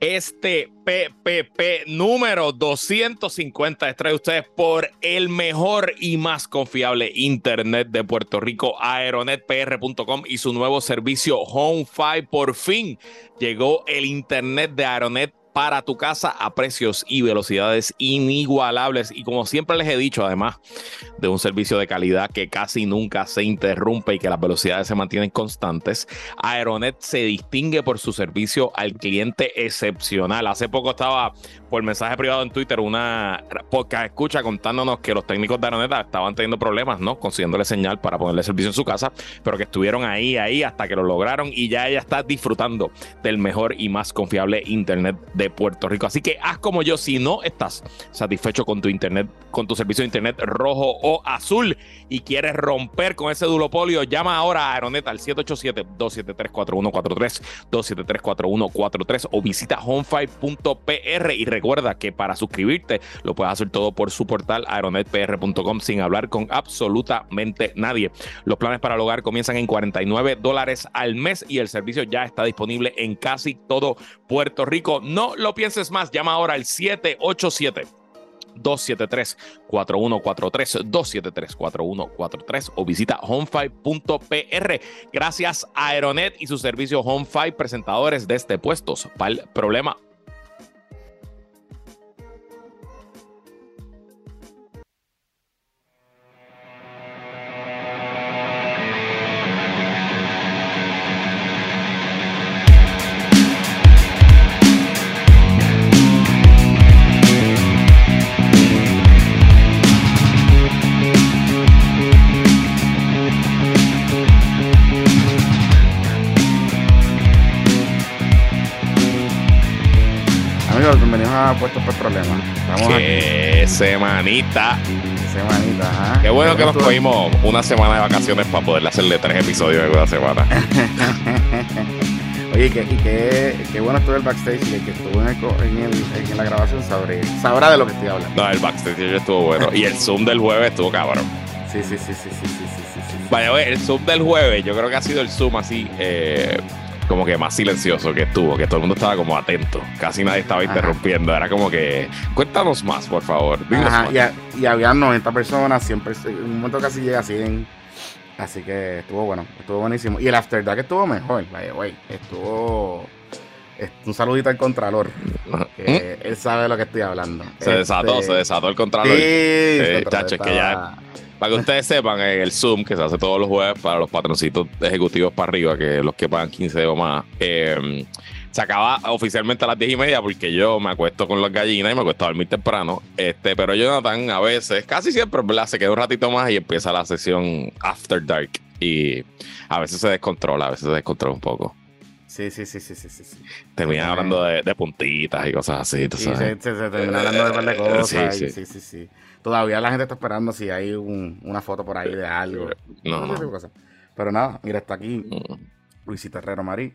Este PPP número 250 trae ustedes por el mejor y más confiable Internet de Puerto Rico, aeronetpr.com y su nuevo servicio Home5. Por fin llegó el Internet de Aeronet para tu casa a precios y velocidades inigualables. Y como siempre les he dicho, además de un servicio de calidad que casi nunca se interrumpe y que las velocidades se mantienen constantes, Aeronet se distingue por su servicio al cliente excepcional. Hace poco estaba por mensaje privado en Twitter una podcast escucha contándonos que los técnicos de Aeronet estaban teniendo problemas, ¿no? Consiguiéndole señal para ponerle servicio en su casa, pero que estuvieron ahí, ahí hasta que lo lograron y ya ella está disfrutando del mejor y más confiable Internet de Puerto Rico. Así que haz como yo si no estás satisfecho con tu internet, con tu servicio de internet rojo o azul y quieres romper con ese duopolio, llama ahora a Aeronet al 787-273-4143, 273-4143 o visita home5.pr y recuerda que para suscribirte lo puedes hacer todo por su portal aeronetpr.com sin hablar con absolutamente nadie. Los planes para el hogar comienzan en 49 dólares al mes y el servicio ya está disponible en casi todo Puerto Rico. No lo pienses más, llama ahora al 787. 273-4143, 273-4143 o visita home5.pr. Gracias a Aeronet y su servicio Home5, presentadores de este puestos para el problema puesto por problemas. Vamos Qué semanita. Semanita, ajá. Qué bueno que nos cogimos una semana de vacaciones para poder hacerle tres episodios en una semana. Oye, que, y qué, qué bueno estuvo el backstage y que estuvo en, el, en, la grabación sabré, sabrá de lo que estoy hablando. No, el backstage estuvo bueno. y el Zoom del jueves estuvo cabrón. Sí, sí, sí, sí, sí, sí, sí, sí. Vaya, el Zoom del jueves, yo creo que ha sido el Zoom así, eh, como que más silencioso que estuvo, que todo el mundo estaba como atento, casi nadie estaba interrumpiendo, era como que cuéntanos más, por favor. Ajá, Y, había 90 personas, siempre, en un momento casi llega a 100, así que estuvo bueno, estuvo buenísimo. Y el After Dark estuvo mejor, vaya, güey, estuvo... Un saludito al Contralor. Que él sabe de lo que estoy hablando. Se desató, este, se desató el Contralor. Sí, eh, chacho, es que ya para que ustedes sepan, en el Zoom, que se hace todos los jueves para los patroncitos ejecutivos para arriba, que los que pagan 15 o más, em, se acaba oficialmente a las 10 y media porque yo me acuesto con las gallinas y me acuesto a dormir temprano. Este, pero Jonathan a veces, casi siempre, se queda un ratito más y empieza la sesión After Dark. Y a veces se descontrola, a veces se descontrola un poco. Sí, sí, sí, sí, sí, sí. Termina hablando de, puntitas y cosas así, Sí, se, termina hablando de un par de cosas. sí, sí, sí. sí. Todavía la gente está esperando si hay una foto por ahí de algo. No, no. Pero nada, mira, está aquí. Luisita Herrero Marí.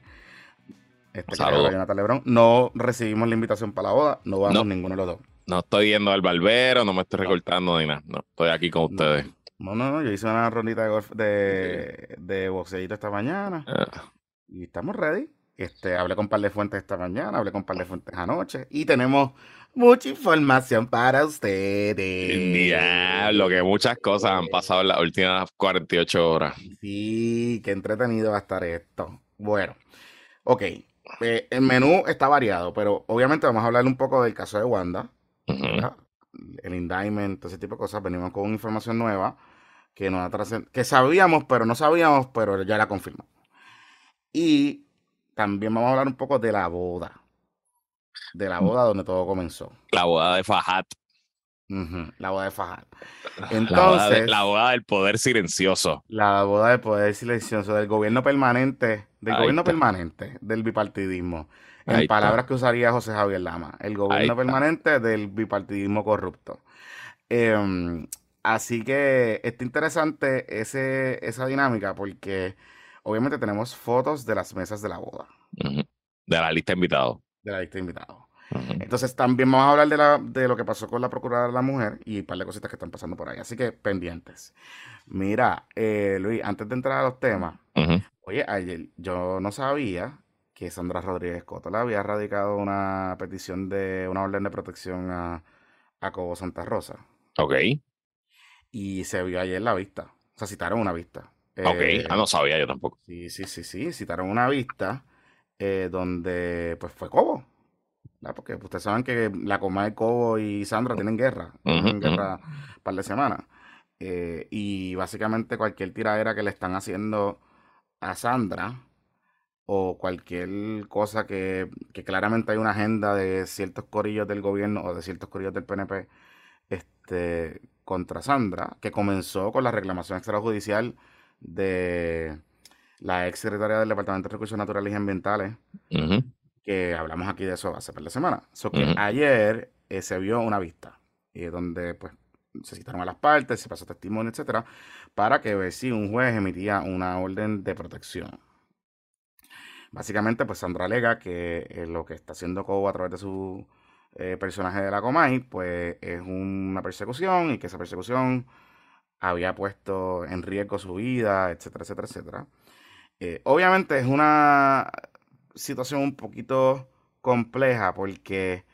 Este Jonathan Lebrón. No recibimos la invitación para la boda, no vamos ninguno de los dos. No estoy yendo al barbero, no me estoy recortando ni nada. No, estoy aquí con ustedes. No, no, no. Yo hice una rondita de golf de, de boxeito esta mañana. Ah. Y estamos ready. Este, hablé con un par de fuentes esta mañana, hablé con un par de fuentes anoche. Y tenemos mucha información para ustedes. Diablo, que muchas cosas han pasado en las últimas 48 horas. Sí, qué entretenido va a estar esto. Bueno, ok. Eh, el menú está variado, pero obviamente vamos a hablar un poco del caso de Wanda. El indictment, ese tipo de cosas. Venimos con información nueva que, nos que sabíamos, pero no sabíamos, pero ya la confirmó. Y también vamos a hablar un poco de la boda de la boda donde todo comenzó. La boda de Fajat. la boda de Fajat. Entonces. La boda, del poder silencioso. La boda del poder silencioso del gobierno permanente, del gobierno permanente, del bipartidismo. En palabras que usaría José Javier Lama. El gobierno permanente del bipartidismo corrupto. Em, así que está interesante ese, esa dinámica porque obviamente tenemos fotos de las mesas de la boda. De la lista de invitados de la lista de invitados. Entonces también vamos a hablar de, la, de lo que pasó con la Procuradora de la Mujer y un par de cositas que están pasando por ahí. Así que pendientes. Mira, eh, Luis, antes de entrar a los temas, oye, ayer yo no sabía que Sandra Rodríguez Coto había radicado una petición de una orden de protección a, a Cobo Santa Rosa. Ok. Y se vio ayer la vista. O sea, citaron una vista. ok, eh, ah, no sabía yo tampoco. Sí, sí, sí, sí. Citaron una vista eh, donde pues fue Cobo. Porque ustedes saben que la coma de Cobo y Sandra tienen guerra. tienen guerra un par de semanas. Eh, y básicamente cualquier tiradera que le están haciendo a Sandra o cualquier cosa que, claramente hay una agenda de ciertos corillos del gobierno o de ciertos corillos del PNP este, contra Sandra, que comenzó con la reclamación extrajudicial de la ex secretaria del Departamento de Recursos Naturales y Ambientales, que hablamos aquí de eso hace par de semanas. que ayer eh, se vio una vista, eh, donde pues se citaron a las partes, se pasó testimonio, etcétera, para que ver si un juez emitía una orden de protección. Básicamente, pues Sandra alega que eh, lo que está haciendo Cobo a través de su eh, personaje de la Comay, pues es una persecución y que esa persecución había puesto en riesgo su vida, etcétera, etcétera, etcétera. Eh, obviamente es una situación un poquito compleja porque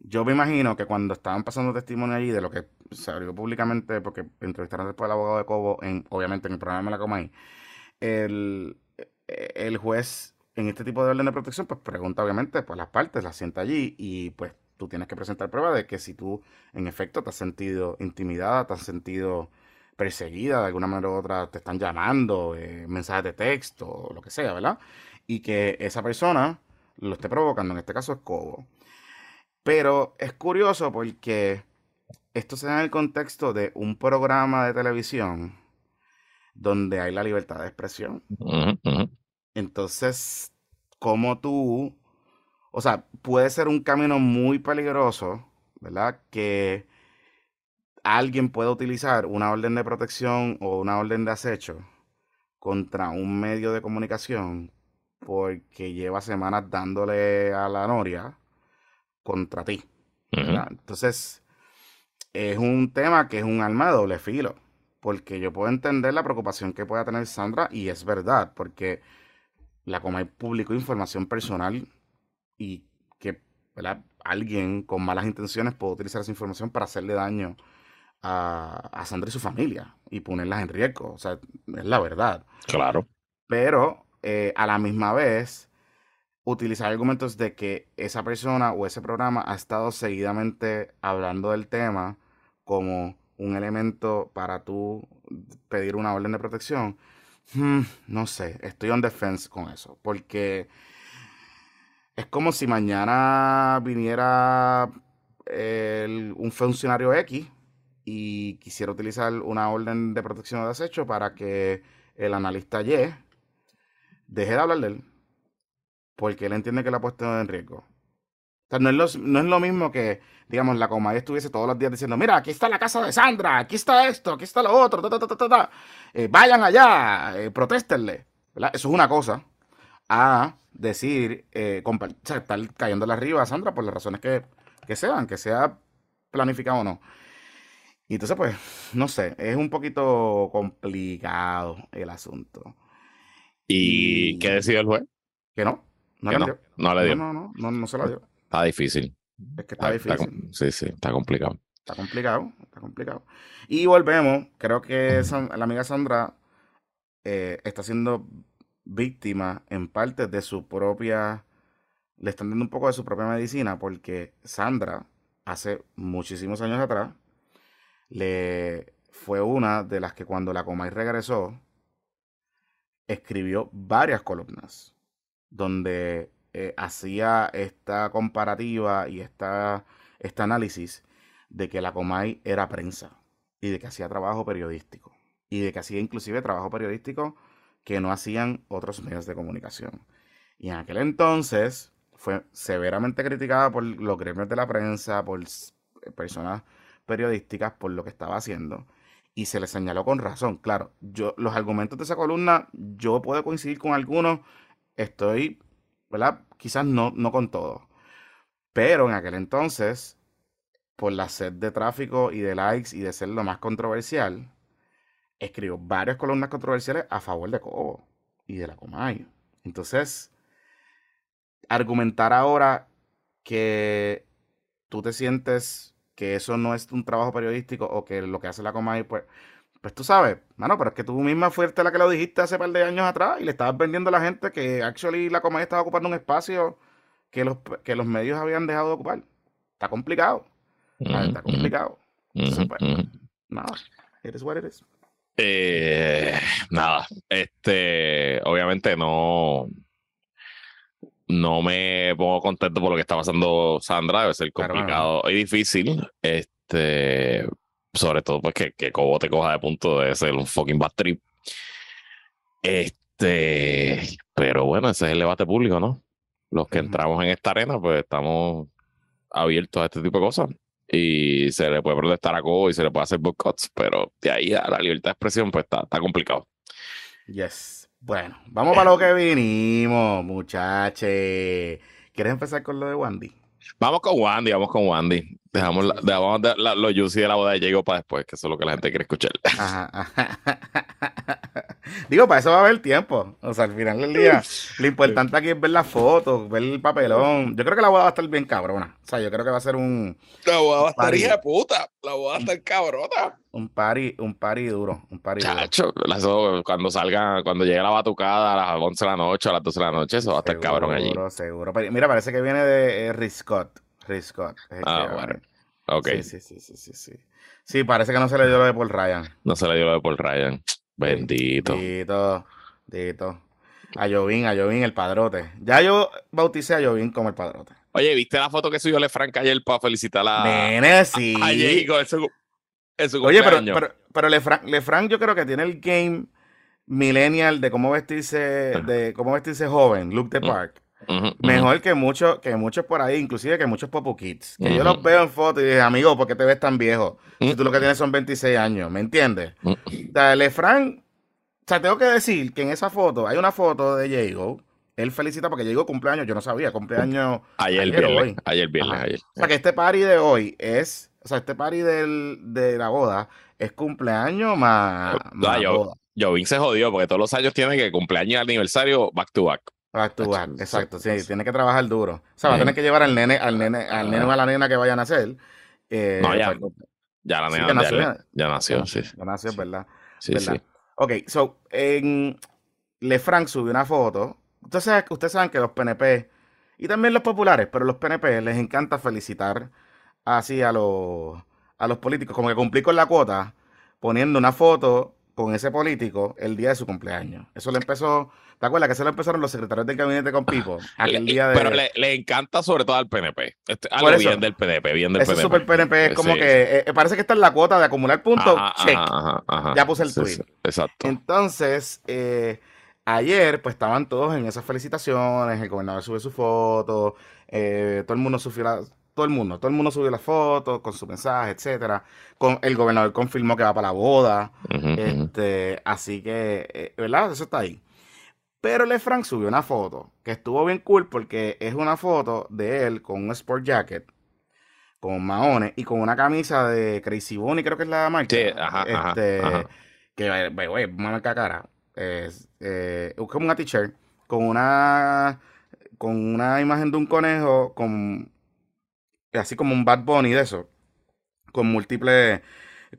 yo me imagino que cuando estaban pasando testimonio allí de lo que se abrió públicamente, porque entrevistaron después al abogado de Cobo, en, obviamente en el programa de la Comay, el, el juez en este tipo de orden de protección, pues pregunta obviamente por las partes, las sienta allí y pues tú tienes que presentar prueba de que si tú en efecto te has sentido intimidada, te has sentido perseguida de alguna manera u otra, te están llamando, eh, mensajes de texto, o lo que sea, ¿verdad? Y que esa persona lo esté provocando, en este caso es Cobo. Pero es curioso porque esto se da en el contexto de un programa de televisión donde hay la libertad de expresión. Entonces, como tú, o sea, puede ser un camino muy peligroso, ¿verdad? Que alguien pueda utilizar una orden de protección o una orden de acecho contra un medio de comunicación porque lleva semanas dándole a la noria contra ti. Entonces, es un tema que es un arma de doble filo, porque yo puedo entender la preocupación que pueda tener Sandra y es verdad, porque la Comay publicó información personal y que alguien con malas intenciones puede utilizar esa información para hacerle daño a, Sandra y su familia y ponerlas en riesgo. O sea, es la verdad. Claro. Pero eh, a la misma vez, utilizar argumentos de que esa persona o ese programa ha estado seguidamente hablando del tema como un elemento para tú pedir una orden de protección Hmm, no sé, estoy on defense con eso, porque es como si mañana viniera un funcionario X y quisiera utilizar una orden de protección de desecho para que el analista Y deje de hablar de él, porque él entiende que la ha puesto en riesgo no es, lo, mismo que, digamos, la Comay estuviese todos los días diciendo, mira, aquí está la casa de Sandra, aquí está esto, aquí está lo otro, eh, vayan allá, eh, protéstenle. Eso es una cosa. A decir, eh, estar cayéndole arriba a Sandra por las razones que, que sean, que sea planificado o no. Y entonces, pues, no sé, es un poquito complicado el asunto. ¿Y, qué decidió el juez? Que no. No, le no, dio. no le dio. No, no, no, no, se la dio. Está difícil. Es que está, difícil. sí, sí, está complicado. Está complicado, está complicado. Y volvemos, creo que la amiga Sandra eh, está siendo víctima en parte de su propia, le están dando un poco de su propia medicina, porque Sandra, hace muchísimos años atrás, le fue una de las que cuando la Comay regresó, escribió varias columnas donde eh, hacía esta comparativa y esta, este análisis de que la Comay era prensa y de que hacía trabajo periodístico y de que hacía inclusive trabajo periodístico que no hacían otros medios de comunicación. Y en aquel entonces fue severamente criticada por los gremios de la prensa, por personas periodísticas, por lo que estaba haciendo. Y se le señaló con razón. Claro, yo, los argumentos de esa columna, yo puedo coincidir con algunos. Estoy ¿verdad? Quizás no, no con todo. Pero en aquel entonces, por la sed de tráfico y de likes y de ser lo más controversial, escribió varias columnas controversiales a favor de Cobo y de la Comay. Entonces, argumentar ahora que tú te sientes que eso no es un trabajo periodístico o que lo que hace la Comay, pues, pues tú sabes, mano, pero es que tú misma fuiste la que lo dijiste hace par de años atrás y le estabas vendiendo a la gente que actually la Comay estaba ocupando un espacio que los, que los medios habían dejado de ocupar. Está complicado. Está complicado. Entonces, pues, nada, it is what it is. Eh, nada, este, obviamente no, no me pongo contento por lo que está pasando Sandra, debe ser complicado y difícil, este, sobre todo pues que, que Cobo te coja de punto de ser un fucking bad trip. Este, pero bueno, ese es el debate público, ¿no? Los que entramos en esta arena, pues estamos abiertos a este tipo de cosas y se le puede protestar a Cobo y se le puede hacer boycotts, pero de ahí a la libertad de expresión, pues está, está complicado. Yes. Bueno, vamos para lo que vinimos, muchachos. ¿Quieres empezar con lo de Wandy? Vamos con Wandy, vamos con Wandy. Dejamos, la, dejamos la, lo juicy de la boda de Diego para después, que eso es lo que la gente quiere escuchar. Digo, para eso va a haber tiempo. O sea, al final del día, lo importante aquí es ver las fotos, ver el papelón. Yo creo que la boda va a estar bien cabrona. O sea, yo creo que va a ser un. La boda va a estar hija puta. La boda va a estar cabrona. Un party, un party duro. Un party Chacho, duro. cuando salga, cuando llegue la batucada a las 11 de la noche, a las 12 de la noche, eso va a estar cabrón allí. Seguro, seguro. Mira, parece que viene de eh, Riscott. Riscott. Ah, bueno. Ok. Sí, sí, sí, sí, sí, sí. Sí, parece que no se le dio lo de Paul Ryan. No se le dio lo de Paul Ryan. Bendito. Bendito. Bendito. A Jovín, a Jovín, el padrote. Ya yo bauticé a Jovín como el padrote. Oye, ¿viste la foto que subió Lefranc ayer para felicitar a, Nene, sí. a, a Oye, pero, pero, pero Lefranc, yo creo que tiene el game millennial de cómo vestirse, de cómo vestirse joven, look the Mejor que muchos, que muchos por ahí, inclusive que muchos Popo Kids. Que yo los veo en fotos y digo, amigo, ¿por qué te ves tan viejo? Si tú lo que tienes son 26 años, ¿me entiendes? O sea, Lefran, o sea, tengo que decir que en esa foto hay una foto de Diego. Él felicita porque Diego cumpleaños, yo no sabía, cumpleaños ayer, ayer viernes, hoy. Ayer viernes, ayer. O sea, que este party de hoy es, o sea, este party del, de la boda es cumpleaños más, más yo, boda. se jodió porque todos los años tiene que cumpleaños y aniversario back to back. Va a actuar, exacto, sí, tiene que trabajar duro. O sea, va a tener que llevar al nene, al nene, al nene o a la nena que vayan a hacer. Eh, no, ya, ya la nena ya, nació, ya, nació, sí. Ya nació, ¿verdad? Sí, sí. Ok, so, en Lefranc subió una foto. Entonces, ustedes saben que los PNP, y también los populares, pero los PNP les encanta felicitar así a los, a los políticos, como que cumplir con la cuota, poniendo una foto con ese político el día de su cumpleaños. Eso le empezó ¿Te acuerdas que se lo empezaron los secretarios del gabinete con Pipo? Aquel día de... Pero le, encanta sobre todo al PNP. Este, algo bien del PNP, bien del Ese PNP. super PNP es como que eh, eh, parece que está en la cuota de acumular puntos. check. ya puse el tweet. exacto. Entonces, eh, ayer pues estaban todos en esas felicitaciones, el gobernador subió su foto, todo el mundo subió la, todo el mundo, todo el mundo subió las fotos con su mensaje, etcétera. Con, el gobernador confirmó que va para la boda. este, así que, ¿verdad? Eso está ahí. Pero Lefranc subió una foto que estuvo bien cool porque es una foto de él con un sport jacket, con maones y con una camisa de Crazy Bunny, creo que es la marca. Sí, ajá, este, Que, güey, una marca cara. Es eh, como una t-shirt con una, con una imagen de un conejo, con así como un Bad Bunny de eso, con múltiples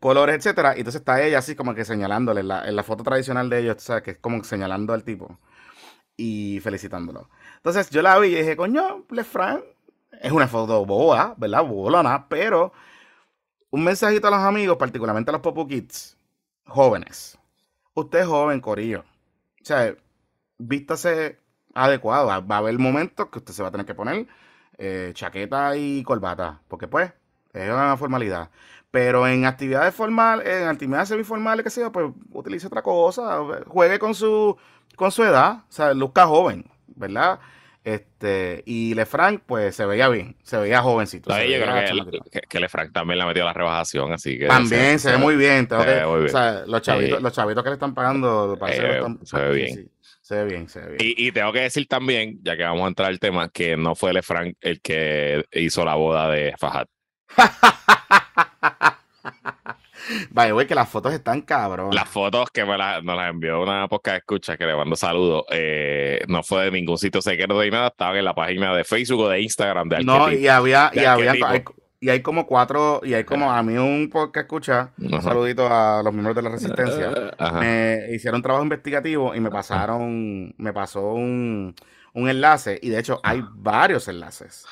colores, etcétera. Y entonces está ella así como que señalándole en la, en la foto tradicional de ellos, sabes que es como señalando al tipo y felicitándolo. Entonces yo la vi y dije, coño, Lefranc es una foto boa, ¿verdad? Pero un mensajito a los amigos, particularmente a los Popo Kids, jóvenes. Usted es joven, Corillo. O sea, vístase adecuado. Va, a haber momentos que usted se va a tener que poner eh, chaqueta y corbata, porque pues es una formalidad. Pero en actividades formales, en actividades semiformales, que sea, pues utilice otra cosa, juegue con su con su edad, o sea, luzca joven, ¿verdad? Este, y Lefranc, pues se veía bien, se veía jovencito. yo creo que, que, Lefranc también le metió la rebajación, así que. También se, ve muy bien. O sea, los chavitos, los chavitos que le están pagando, parece se ve bien. se ve bien, se ve bien. Y, y, tengo que decir también, ya que vamos a entrar al tema, que no fue Lefranc el que hizo la boda de Fajat. Vaya, güey, que las fotos están cabrón. Las fotos que me las, nos las envió una podcast escucha que le mando saludos. Eh, no fue de ningún sitio secreto ni nada, estaban en la página de Facebook o de Instagram de No, y había, y había, y hay como cuatro, y hay como a mí un podcast escucha, un saludito a los miembros de la resistencia, me hicieron trabajo investigativo y me pasaron, me pasó un, un enlace, y de hecho hay varios enlaces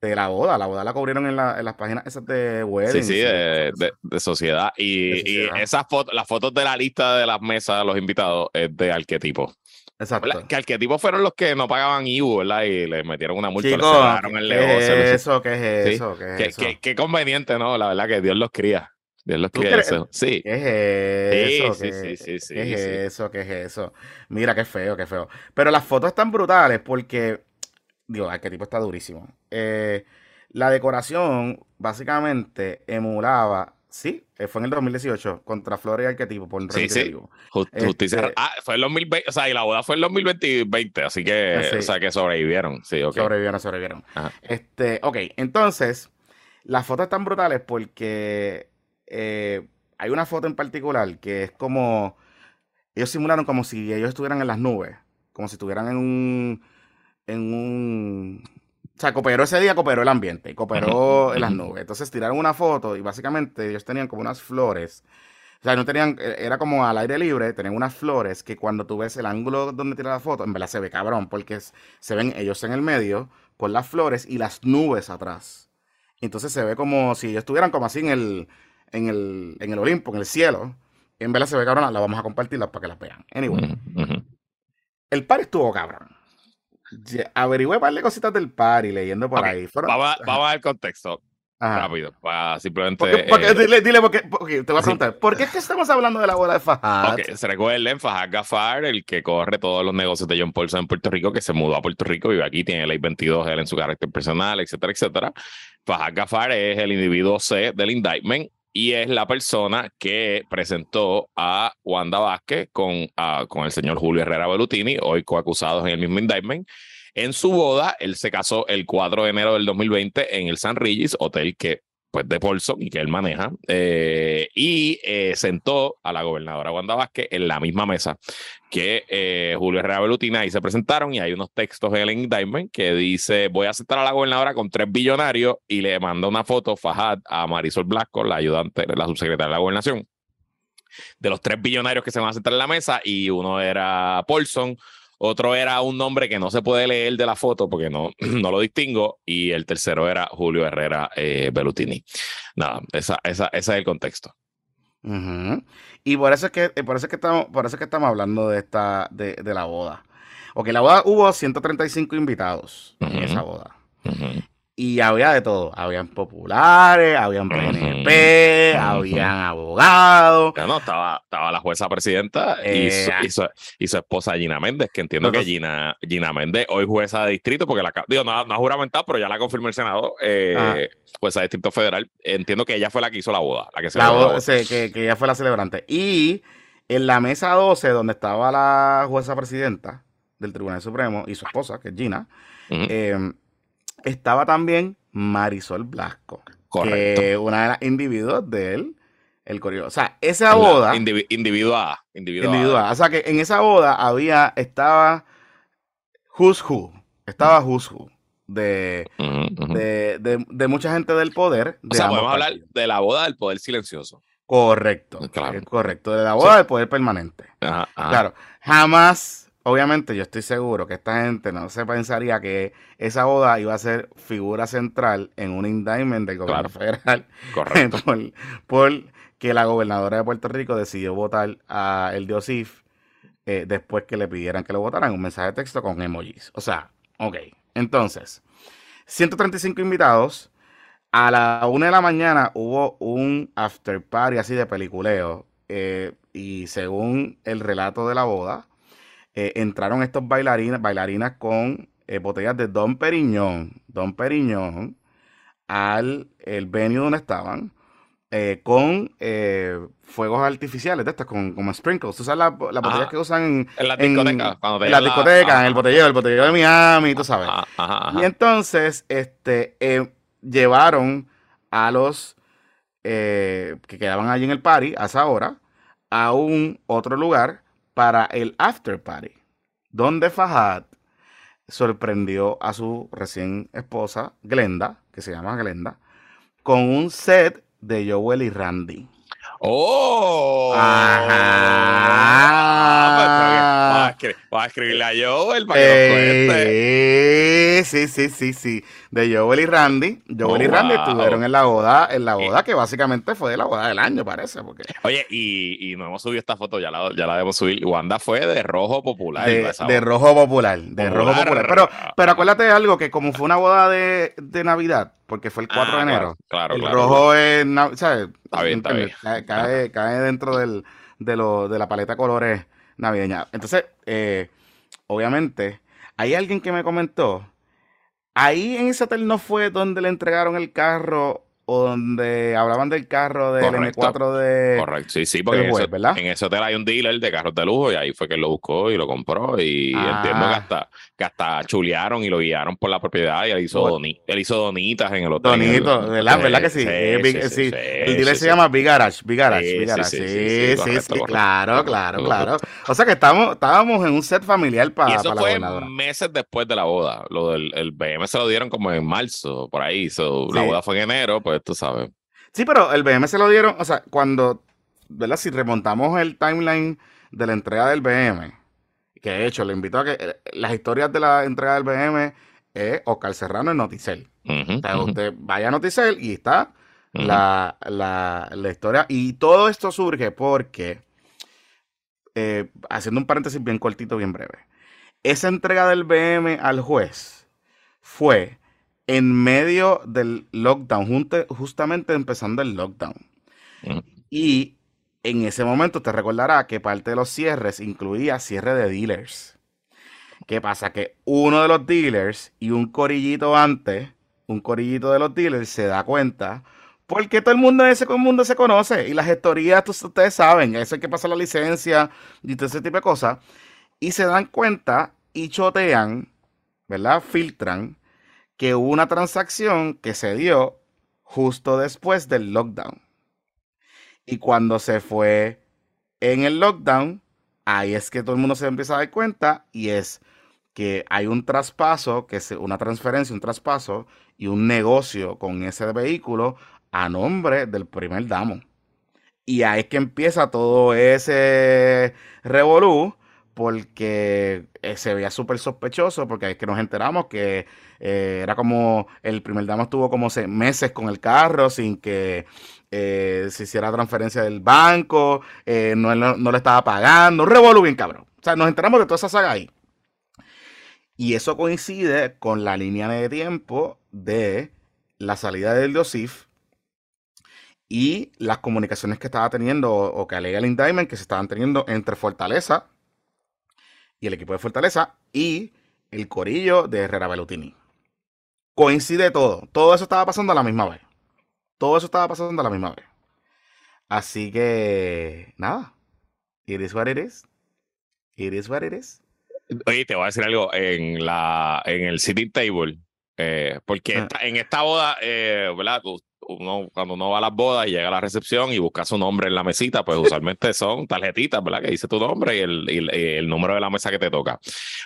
de la boda. La boda la cubrieron en, la, en las páginas esas de web. Sí, sí, de, de, sociedad. Y, y esas fotos, las fotos de la lista de las mesas de los invitados es de arquetipo. Exacto. Que arquetipos fueron los que no pagaban IVU, ¿verdad? Y le metieron una multa, Chico, le el negocio. ¿Qué es eso? ¿Qué es eso? ¿Qué, es eso? Qué, conveniente, ¿no? La verdad que Dios los cría. Dios los eso. Sí. ¿Qué es eso? Sí, sí, sí, sí, ¿Qué es eso? ¿Qué es eso? Mira, qué feo, qué feo. Pero las fotos están brutales porque, digo, arquetipo está durísimo. Eh, la decoración básicamente emulaba Sí, eh, fue en el 2018 contra Flores y Arquetipo por Sí, sí. justicia. Este ah, fue en 2020, o sea, y la boda fue en 2020, así que, o sea, que sobrevivieron. Sí, okay. Sobrevivieron, sobrevivieron. Este, ok, entonces, las fotos están brutales porque eh, hay una foto en particular que es como, ellos simularon como si ellos estuvieran en las nubes, como si estuvieran en un, en un o sea, cooperó ese día, cooperó el ambiente, cooperó en las nubes. Entonces tiraron una foto y básicamente ellos tenían como unas flores. O sea, no tenían, e, era como al aire libre, tenían unas flores que cuando tú ves el ángulo donde tira la foto, en verdad se ve cabrón, porque se ven ellos en el medio con las flores y las nubes atrás. Entonces se ve como si ellos estuvieran como así en el, en el, en el Olimpo, en el cielo. en verdad se ve cabrón, la vamos a compartirla para que las vean. Anyway. El par estuvo cabrón averigüé un par de cositas del par y leyendo por ahí. vamos, a, ver contexto. Rápido, para simplemente. Porque, eh, dile, dile porque, te voy a preguntar, ¿por qué es que estamos hablando de la bola de Fajad? Okay, se recuerden, Fajad Gafar, el que corre todos los negocios de John Paulson en Puerto Rico, que se mudó a Puerto Rico, vive aquí, tiene ley 22 él en su carácter personal, etcétera, etcétera. Fajad Gafar es el individuo C del indictment y es la persona que presentó a Wanda Vázquez con, con el señor Julio Herrera Bellutini, hoy coacusados en el mismo indictment. En su boda, él se casó el 4 de enero del 2020 en el San Regis, hotel que pues de Paulson y que él maneja, eh, y eh, sentó a la gobernadora Wanda Vázquez en la misma mesa que eh, Julio Herrera Belutina. Y se presentaron y hay unos textos en el indictment que dice voy a aceptar a la gobernadora con tres billonarios y le manda una foto Fajad a Marisol Blasco, la ayudante, la subsecretaria de la gobernación, de los tres billonarios que se van a sentar en la mesa y uno era Paulson, otro era un nombre que no se puede leer de la foto porque no, no lo distingo. Y el tercero era Julio Herrera eh, Bellutini. Nada, esa, esa, ese es el contexto. Y por eso es que, por eso que estamos, por eso que estamos hablando de esta, de, de la boda. Ok, la boda hubo 135 invitados en esa boda. Y había de todo. Habían populares, habían PNP, habían abogados. no, estaba, estaba la jueza presidenta y, su, eh, y, su, esposa Gina Méndez, que entiendo que Gina, Gina Méndez, hoy jueza de distrito, porque la digo, no, no ha juramentado, pero ya la confirmó el Senado, eh, jueza de distrito federal. Entiendo que ella fue la que hizo la boda. La que, se la sí, que, que, ella fue la celebrante. Y en la mesa 12, donde estaba la jueza presidenta del Tribunal Supremo y su esposa, que es Gina, eh, estaba también Marisol Blasco. Correcto. Que una de las individuos de él, el. O sea, esa boda. individuada. Individuada. O sea, que en esa boda había, estaba Who's Who. Estaba Who's Who. De, de, de, mucha gente del poder. o sea, podemos hablar de la boda del poder silencioso. Correcto. Claro. Correcto. De la boda del poder permanente. Claro. Jamás obviamente yo estoy seguro que esta gente no se pensaría que esa boda iba a ser figura central en un indictment del gobierno federal. Correcto. por, que la gobernadora de Puerto Rico decidió votar a el Diosif eh, después que le pidieran que lo votaran un mensaje de texto con emojis. O sea, ok. Entonces, 135 invitados. A la una de la mañana hubo un after party así de peliculeo. Eh, y según el relato de la boda, eh, entraron estos bailarinas, bailarinas con eh, botellas de Don Periñón, Don Periñón, al el venue donde estaban, eh, con fuegos artificiales de estas, con como sprinkles. Tú sabes las botellas que usan en, las discotecas. En, las discotecas, en el botellero, el botellero de Miami, tú sabes. y entonces, este, llevaron a los que quedaban allí en el party a esa hora a un otro lugar para el after party, donde Fahad sorprendió a su recién esposa, Glenda, que se llama Glenda, con un set de Joel y Randy. ¡Oh! Ajá. Ah, pues, va a escribirle a Joel para que. Eh, sí, sí, sí, sí. De Joel y Randy. Joel y Oh, Randy wow. estuvieron en la boda, en la boda que básicamente fue la boda del año, parece. Porque Oye, y, y no hemos subido esta foto, ya la, ya la debemos subir. Wanda fue de rojo popular. de, de rojo popular, de rojo Popular. Pero, pero acuérdate de algo, que como fue una boda de, de Navidad, porque fue el 4 Ah, de enero, Claro, el claro. rojo es, ¿sabes? Está bien, está bien. Cae dentro del, de, lo, de la paleta de colores navideña. Entonces, eh, obviamente, hay alguien que me comentó, ahí en ese hotel no fue donde le entregaron el carro o donde hablaban del carro del Correcto. M4 de... Correcto, sí, sí, porque en ese, ¿verdad? en ese hotel hay un dealer de carros de lujo y ahí fue que lo buscó y lo compró y Ah. entiendo que hasta, que hasta chulearon y lo guiaron por la propiedad y él hizo, Bueno. doni- él hizo donitas en el hotel. Donito, ¿verdad? ¿Verdad que sí? Eh, Big- sí, sí. El dealer se llama Big Garage, Big Garage, Sí, Big sí, Garage. sí, correcto, correcto, claro, claro, claro. O sea que estamos, estábamos en un set familiar Y para eso la fue meses después de la boda. Lo del el BM se lo dieron como en marzo, por ahí. So, La boda fue en enero, pues tú sabes. Sí, pero el BM se lo dieron, o sea, cuando, ¿verdad? Si remontamos el timeline de la entrega del BM, que de hecho le invito a que eh, las historias de la entrega del BM es Oscar Serrano en Noticel. Ujú, O sea, ujú, usted vaya a Noticel y está la, la- la historia. Y todo esto surge porque, eh, haciendo un paréntesis bien cortito, bien breve, esa entrega del BM al juez fue en medio del lockdown, junte- justamente empezando el lockdown. Ujú. Y en ese momento te recordará que parte de los cierres incluía cierre de dealers. ¿Qué pasa? Que uno de los dealers y un corillito antes, un corillito de los dealers se da cuenta porque todo el mundo en ese mundo se conoce y las gestorías, tú- ustedes saben, eso hay que pasar la licencia y todo ese tipo de cosas. Y se dan cuenta y chotean, ¿verdad? Filtran que hubo una transacción que se dio justo después del lockdown. Y cuando se fue en el lockdown, ahí es que todo el mundo se empieza a dar cuenta y es que hay un traspaso, que es una transferencia, un traspaso y un negocio con ese vehículo a nombre del primer damo. Y ahí es que empieza todo ese revolú, porque eh, se veía súper sospechoso, porque ahí es que nos enteramos que eh, era como el primer damo estuvo como se- meses con el carro sin que eh, se hiciera transferencia del banco, eh, no, no, le estaba pagando, revolú bien cabrón. O sea, nos enteramos de toda esa saga ahí. Y eso coincide con la línea de tiempo de la salida del Diosif y las comunicaciones que estaba teniendo o, o que alega el indictment que se estaban teniendo entre Fortaleza y el equipo de Fortaleza y el corillo de Herrera Bellutini. Coincide todo. Todo eso estaba pasando a la misma vez. Todo eso estaba pasando a la misma vez. Así que, nada. It is what it is. It is what it is. Oye, te voy a decir algo en la en el sitting table, eh, porque Ah. esta- en esta boda, eh, ¿verdad? Uno, cuando uno va a las bodas y llega a la recepción y busca su nombre en la mesita, pues usualmente son tarjetitas, ¿verdad? Que dice tu nombre y el, y el- y el número de la mesa que te toca.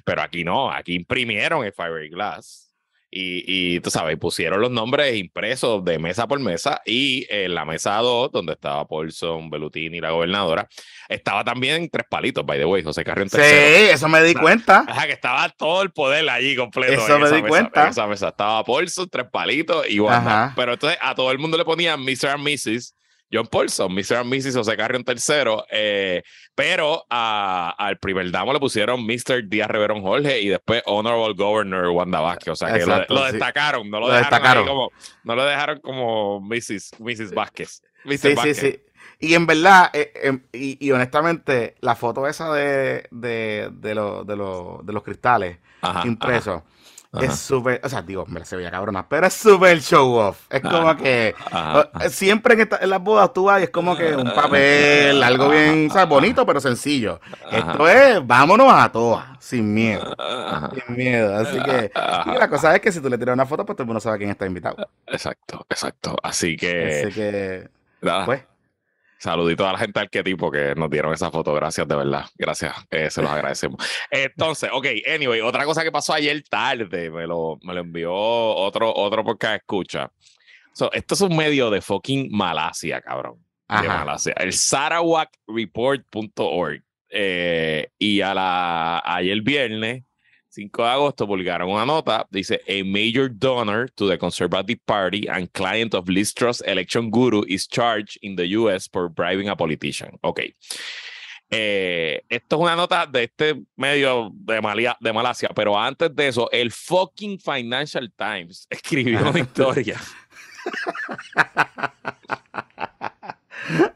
Pero aquí no, aquí imprimieron el fiberglass. Y, y tú sabes, pusieron los nombres impresos de mesa por mesa y en la mesa 2, donde estaba Paulson, Bellutini y la gobernadora, estaba también tres palitos, by the way, José Carrión Sí, tercero. eso me di Nah. cuenta. Ajá, que estaba todo el poder allí completo. Eso en me esa di mesa, cuenta. en esa mesa estaba Paulson, tres palitos y Wanda. Pero entonces a todo el mundo le ponían Mr. and Mrs. John Paulson, Mr. and Mrs. José Carrión tercero, eh, pero a- al primer damo le pusieron Mr. Díaz Reverón Jorge y después Honorable Governor Wanda Vázquez. O sea que lo- Exacto, lo, sí. destacaron, no lo, Lo dejaron destacaron. como, no lo dejaron como Mrs. Mrs. Vázquez. Mr. Sí, sí, Vázquez. sí. Y en verdad, eh, em, y, y honestamente, la foto esa de, de, de, lo- de, lo- de los cristales Ajá, impresos ajá, es súper, o sea, digo, me la se veía cabrona, pero es súper show off. Es como que siempre en, las bodas tú vas y es como que un papel, algo bien, o sea, bonito, pero sencillo. Esto es, vámonos a todas, sin miedo. Sin miedo. Así que, y la cosa es que si tú le tiras una foto, pues todo el mundo sabe quién está invitado. Exacto, exacto. Así que. Así que, Pues. Saludito a la gente del tipo que nos dieron esa foto. Gracias, de verdad. Gracias. Eh, se los agradecemos. Entonces, ok, anyway, otra cosa que pasó ayer tarde, me lo, me lo envió otro, otro podcast escucha. esto es un medio de fucking Malasia, cabrón. De Malasia. El sarawacreport.org. Eh, y a la, ayer viernes 5 de agosto publicaron una nota, dice, a major donor to the Conservative Party and client of Liz Truss election guru is charged in the US for bribing a politician. Ok. Eh, esto es una nota de este medio de, de Malasia, pero antes de eso, el fucking Financial Times escribió una historia.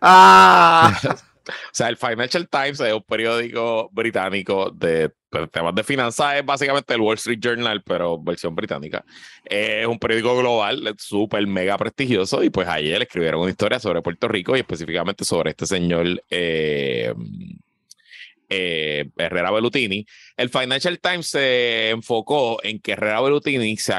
ah. O sea, el Financial Times es un periódico británico de pues, temas de finanzas, es básicamente el Wall Street Journal, pero versión británica. es un periódico global, súper mega prestigioso, y pues ayer escribieron una historia sobre Puerto Rico y específicamente sobre este señor eh, eh, Herrera Bellutini. El Financial Times se enfocó en que Herrera Bellutini se,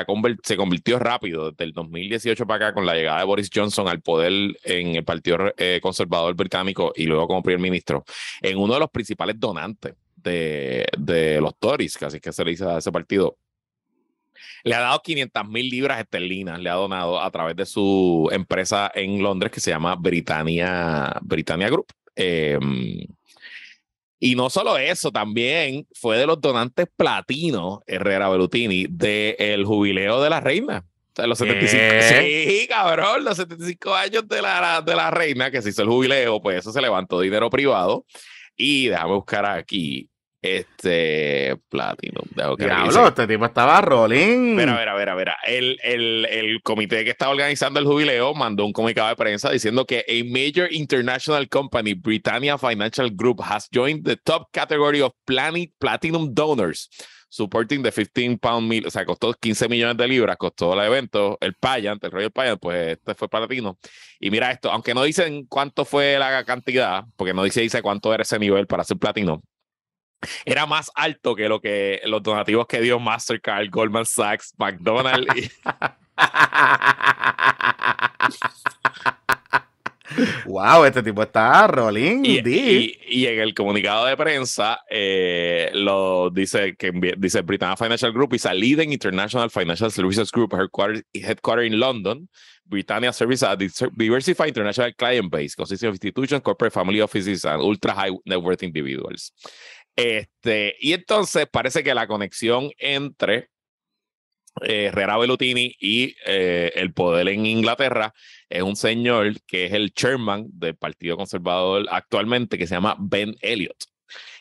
se convirtió rápido desde el 2018 para acá con la llegada de Boris Johnson al poder en el Partido eh, Conservador Británico y luego como primer ministro, en uno de los principales donantes de, de los Tories, casi que se le dice a ese partido. Le ha dado 500 mil libras esterlinas, le ha donado a través de su empresa en Londres que se llama Britannia, Britannia Group. Eh, y no solo eso, también fue de los donantes platinos, Herrera Berutini, del jubileo de la reina. O sea, los 75. Sí, cabrón, los 75 años de la, de la reina, que se hizo el jubileo, pues eso se levantó dinero privado. Y déjame buscar aquí este Platinum. Diablo, este tipo estaba rolling. Mira, mira, mira, mira. El, el, el comité que está organizando el jubileo mandó un comunicado de prensa diciendo que a major international company, Britannia Financial Group, has joined the top category of planet, platinum donors supporting the 15 pound meal, o sea, costó 15 millones de libras, costó el evento, el Payant, el Royal Payant, pues este fue platino. Y mira esto, aunque no dicen cuánto fue la cantidad, porque no dice, dice cuánto era ese nivel para ser platino, era más alto que lo que los donativos que dio Mastercard, Goldman Sachs, McDonald's. Y... wow, este tipo está rolling. Y, y, en el comunicado de prensa eh, lo dice que dice Britannia Financial Group is a leading international financial services group headquartered, headquartered in London. Britannia Service a diversified international client base consisting of institutions, corporate family offices, and ultra high net worth individuals. Este, y entonces parece que la conexión entre eh, Herrera Bellutini y eh, el poder en Inglaterra es un señor que es el chairman del Partido Conservador actualmente que se llama Ben Elliot.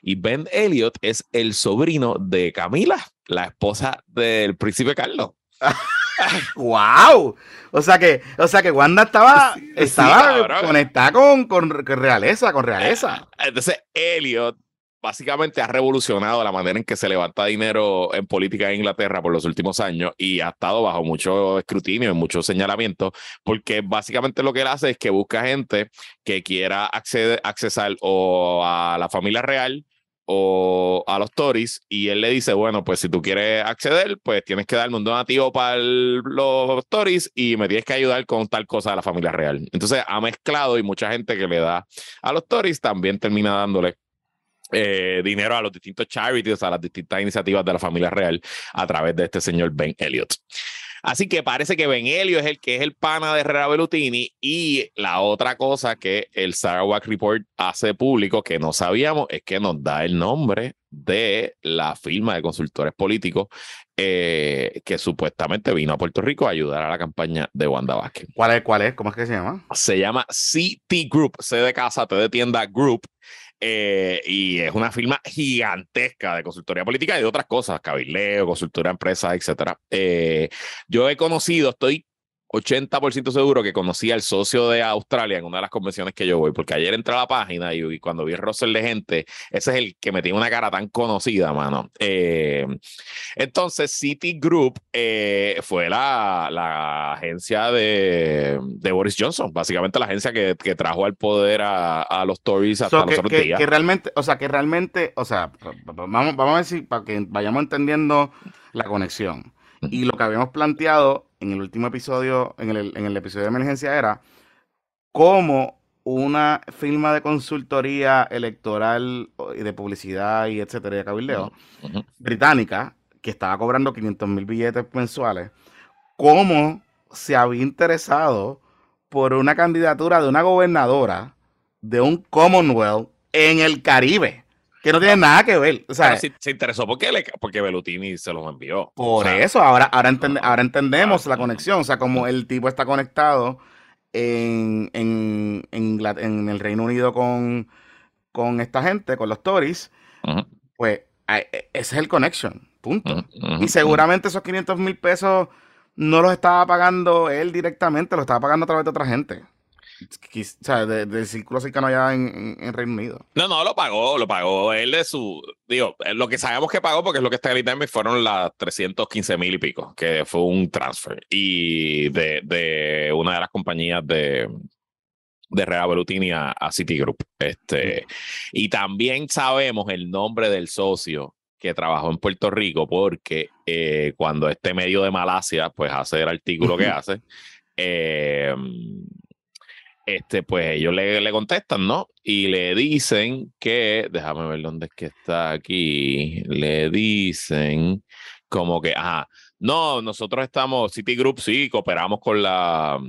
Y Ben Elliot es el sobrino de Camila, la esposa del príncipe Carlos. ¡Wow! O sea que, o sea que Wanda estaba, estaba conectada con, con, realeza, con realeza. Entonces, Elliot básicamente ha revolucionado la manera en que se levanta dinero en política en Inglaterra por los últimos años y ha estado bajo mucho escrutinio y mucho señalamiento, porque básicamente lo que él hace es que busca gente que quiera acceder, accesar o a la familia real o a los Tories y él le dice, bueno, pues si tú quieres acceder, pues tienes que darme un donativo para los Tories y me tienes que ayudar con tal cosa de la familia real. Entonces ha mezclado y mucha gente que le da a los Tories también termina dándole eh, dinero a los distintos charities, a las distintas iniciativas de la familia real a través de este señor Ben Elliot. Así que parece que Ben Elliot es el que es el pana de Herrera Bellutini y la otra cosa que el Sarawak Report hace público que no sabíamos es que nos da el nombre de la firma de consultores políticos eh, que supuestamente vino a Puerto Rico a ayudar a la campaña de Wanda Vázquez. ¿Cuál es? ¿Cuál es? ¿Cómo es que se llama? Se llama CT Group, C de casa, T de tienda Group. Eh, y es una firma gigantesca de consultoría política y de otras cosas, cabildeo, consultoría empresas, etcétera. Eh, yo he conocido, estoy 80% seguro que conocí al socio de Australia en una de las convenciones que yo voy, porque ayer entré a la página y, cuando vi el roster de gente, ese es el que me tiene una cara tan conocida, mano. Eh, entonces, City Group eh, fue la, la agencia de, de, Boris Johnson, básicamente la agencia que, que trajo al poder a, a los Tories hasta los que, que, realmente, o sea, que realmente, o sea, vamos, vamos a decir, para que vayamos entendiendo la conexión. Y lo que habíamos planteado en el último episodio, en el, en el episodio de emergencia era, cómo una firma de consultoría electoral y de publicidad y etcétera, de cabildeo, británica, que estaba cobrando 500 mil billetes mensuales, cómo se había interesado por una candidatura de una gobernadora de un Commonwealth en el Caribe. Que no tiene nada que ver. O sea, se interesó porque, le, porque Belutini se los envió. Por eso, ahora, ahora, ahora entendemos la conexión. O sea, como el tipo está conectado en, en, en, el Reino Unido con, con esta gente, con los Tories, pues e, ese es el connection. Punto. y seguramente esos 500 mil pesos no los estaba pagando él directamente, lo estaba pagando a través de otra gente. O sea, del círculo cercano allá en, en, Reino Unido. No, no, lo pagó, lo pagó él de su. Digo, eh, lo que sabemos que pagó, porque es lo que está internet, fueron las 315 mil y pico, que fue un transfer. Y de, de una de las compañías de, de Rea Belutini a, a, Citigroup. Este, y también sabemos el nombre del socio que trabajó en Puerto Rico, porque eh, cuando este medio de Malasia, pues hace el artículo que hace, eh, este, pues ellos le, le, contestan, ¿no? Y le dicen que, déjame ver dónde es que está aquí, le dicen como que, ajá, no, nosotros estamos, Citigroup sí, cooperamos con la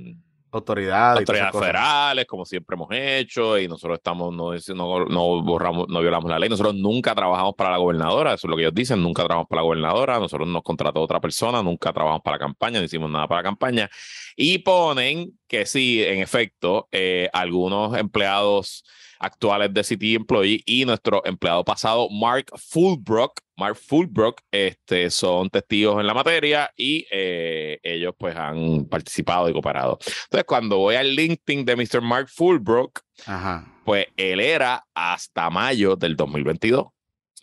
autoridades, autoridades federales, como siempre hemos hecho, y nosotros estamos, no, no, no, borramos, no violamos la ley. Nosotros nunca trabajamos para la gobernadora, eso es lo que ellos dicen, nunca trabajamos para la gobernadora, nosotros nos contrató otra persona, nunca trabajamos para la campaña, no hicimos nada para la campaña. Y ponen que sí, en efecto, eh, algunos empleados actuales de City Employee y nuestro empleado pasado, Mark Fulbrook. Mark Fulbrook este, son testigos en la materia y eh, ellos pues han participado y cooperado. Entonces, cuando voy al LinkedIn de Mr. Mark Fulbrook, pues él era hasta mayo del 2022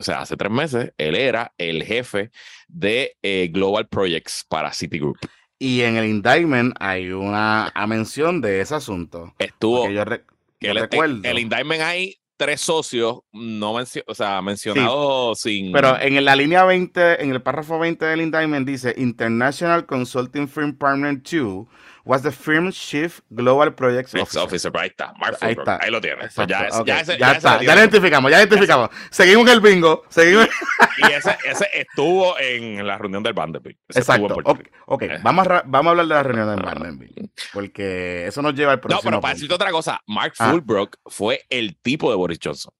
o sea, hace tres meses, él era el jefe de eh, Global Projects para Citigroup. Y en el indictment hay una mención de ese asunto. Estuvo, el, indictment hay tres socios no o sea, mencionados sin. Pero en la línea 20, en el párrafo 20 del indictment dice International Consulting Firm Partner 2 was the firm's chief global projects officer. Ahí está, ahí, está. ahí lo tienes. Pues ya, ya, está, ya lo identificamos, ya identificamos. Seguimos el bingo. Seguimos. Y ese, ese estuvo en la reunión del Vanderbilt. Exacto. Ok, eh. vamos, a, vamos a hablar de la reunión del Vanderbilt. Porque eso nos lleva al próximo. No, pero para decirte otra cosa, Mark ah. Fulbrook fue el tipo de Boris Johnson.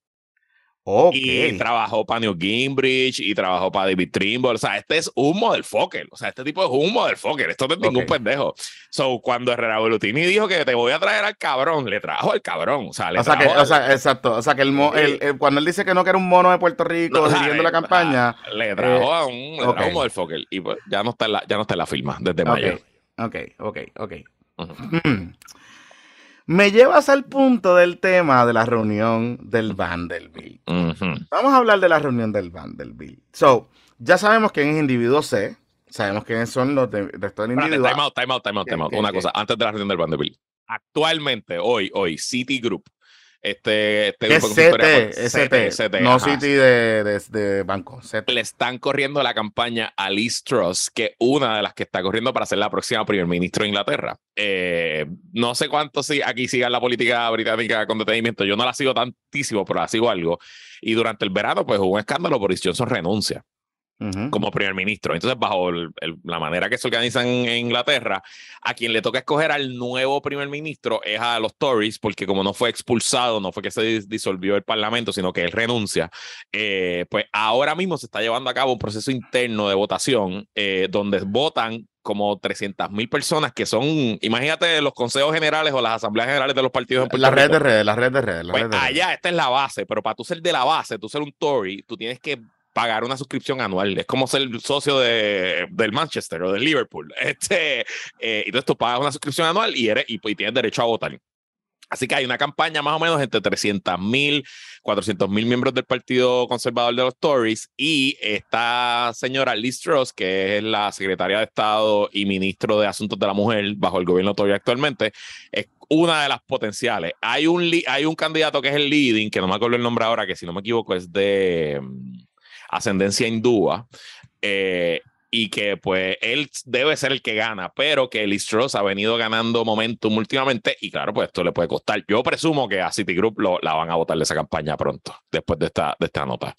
Y trabajó para New Gimbridge y trabajó para David Trimble. O sea, este es un model fucker. O sea, este tipo es un model fucker. Esto no es ningún pendejo. So, cuando Herrera Bolutini dijo que te voy a traer al cabrón, le trajo al cabrón. O sea, le o sea, que, o sea exacto. O sea, que el, cuando él dice que no que era un mono de Puerto Rico siguiendo la campaña. Le trajo a un, le trajo un model fucker. Y pues, ya, no está en la, ya no está en la firma desde mayo. Ok, ok, ok. Me llevas al punto del tema de la reunión del Vanderbilt. Vamos a hablar de la reunión del Vanderbilt. So, ya sabemos quién es individuo C, sabemos quiénes son los de, resto del individuo. Time out, time out, time out, time out. Una cosa, antes de la reunión del Vanderbilt. Actualmente, hoy, hoy, Citigroup este, este grupo ST, no City de, de, banco. Le están corriendo la campaña a Liz Truss, que es una de las que está corriendo para ser la próxima primer ministro de Inglaterra. Eh, no sé cuánto si aquí siga la política británica con detenimiento. Yo no la sigo tantísimo, pero la sigo algo. Y durante el verano, pues hubo un escándalo, Boris Johnson renuncia como primer ministro. Entonces, bajo la manera que se organiza en, Inglaterra, a quien le toca escoger al nuevo primer ministro es a los Tories, porque como no fue expulsado, no fue que se disolvió el parlamento, sino que él renuncia, eh, pues ahora mismo se está llevando a cabo un proceso interno de votación eh, donde votan como 300 mil personas que son, imagínate los consejos generales o las asambleas generales de los partidos en La red de redes, la red de redes. Pues allá, esta es la base, pero para tú ser de la base, tú ser un Tory, tú tienes que pagar una suscripción anual. Es como ser socio de, del Manchester o del Liverpool. Este, eh, entonces tú pagas una suscripción anual y, eres, y, tienes derecho a votar. Así que hay una campaña más o menos entre 300 mil, 400 mil miembros del Partido Conservador de los Tories y esta señora Liz Truss, que es la secretaria de Estado y ministro de Asuntos de la Mujer bajo el gobierno Tory actualmente, es una de las potenciales. Hay un, hay un candidato que es el leading, que no me acuerdo el nombre ahora, que si no me equivoco es de ascendencia hindúa. Eh, y que pues él debe ser el que gana, pero que Liz Truss ha venido ganando momentum últimamente y claro, pues esto le puede costar. Yo presumo que a Citigroup lo, la van a votar de esa campaña pronto, después de esta, de esta nota.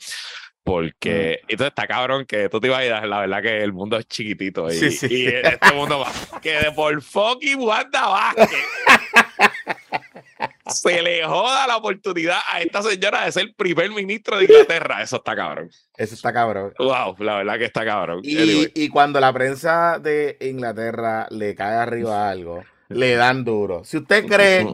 Porque mm. entonces está cabrón que tú te ibas a ir, la verdad que el mundo es chiquitito y, y este mundo va, que de por fucking Wanda Vázquez se le joda la oportunidad a esta señora de ser primer ministro de Inglaterra. Eso está cabrón. Eso está cabrón. Wow, la verdad que está cabrón. Y, y cuando la prensa de Inglaterra le cae arriba algo, le dan duro. Si usted cree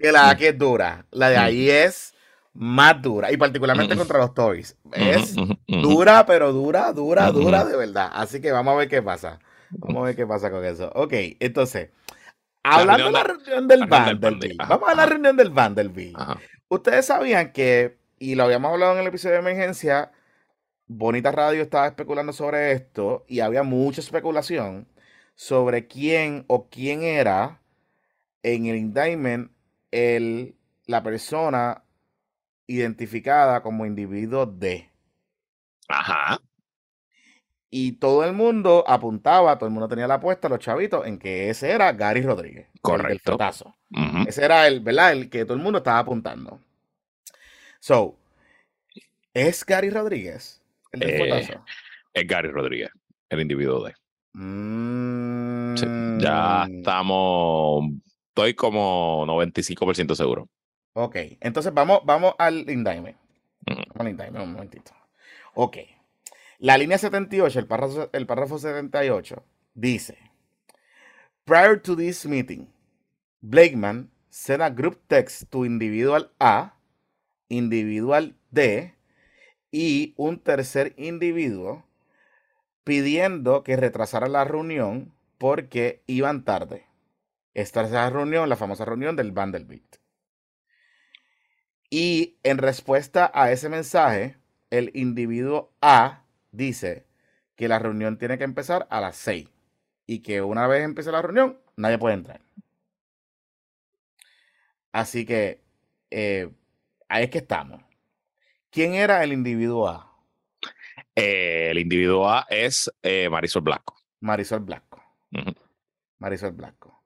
que la de aquí es dura, la de ahí es más dura. Y particularmente contra los Toys. Es dura, pero dura, dura, dura de verdad. Así que vamos a ver qué pasa. Vamos a ver qué pasa con eso. Ok, entonces. Hablando de la reunión del Vanderbilt. Vamos a la reunión del Vanderbilt. Ustedes sabían que, y lo habíamos hablado en el episodio de emergencia, Bonita Radio estaba especulando sobre esto y había mucha especulación sobre quién o quién era en el indictment el, la persona identificada como individuo D. Ajá. Y todo el mundo apuntaba, todo el mundo tenía la apuesta, los chavitos, en que ese era Gary Rodríguez. Correcto. El, Ese era el, ¿verdad? El que todo el mundo estaba apuntando. So, ¿es Gary Rodríguez el eh, Es Gary Rodríguez, el individuo de. Mm. ya estamos. Estoy como 95% seguro. Ok, entonces vamos, vamos al indictment. Vamos al indictment un momentito. Ok. La línea 78, el párrafo, el párrafo 78, dice: Prior to this meeting, Blakeman sent a group text to individual A, individual D y un tercer individuo pidiendo que retrasara la reunión porque iban tarde. Esta es la reunión, la famosa reunión del Vanderbilt. Y en respuesta a ese mensaje, el individuo A dice que la reunión tiene que empezar a las 6 y que una vez empiece la reunión, nadie puede entrar. Así que eh, ahí es que estamos. ¿Quién era el individuo A? Eh, el individuo A es eh, Marisol Blanco. Marisol Blanco. Marisol Blanco.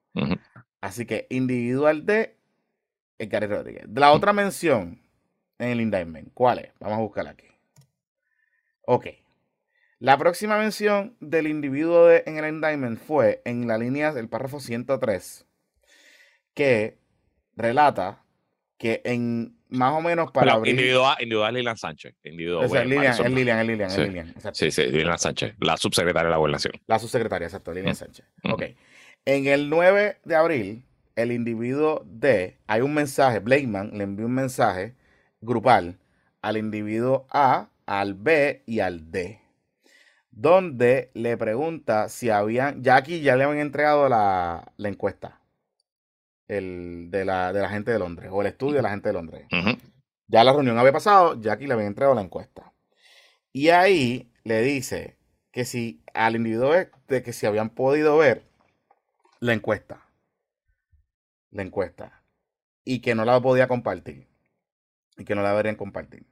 Así que individual D Gary Rodríguez. De la otra mención en el indictment, ¿cuál es? Vamos a buscarla aquí. Ok. La próxima mención del individuo en el indictment fue en la línea del párrafo 103, que relata que en más o menos para abrir... Individual, individual Lilian Sánchez. Individual, es Lilian, es Lilian, es Lilian, sí. Lilian. Sí, sí, Lilian Sánchez, la subsecretaria de la gobernación. La subsecretaria, exacto, Lilian Sánchez. Ok. En el 9 de abril, el individuo D, hay un mensaje, Blakeman le envió un mensaje grupal al individuo A, al B y al D, donde le pregunta si habían, ya aquí ya le habían entregado la, encuesta el, de, la, de la gente de Londres, o el estudio de la gente de Londres. Ya la reunión había pasado, ya aquí le habían entregado la encuesta. Y ahí le dice que si al individuo de que si habían podido ver la encuesta la encuesta y que no la podía compartir y que no la deberían compartir.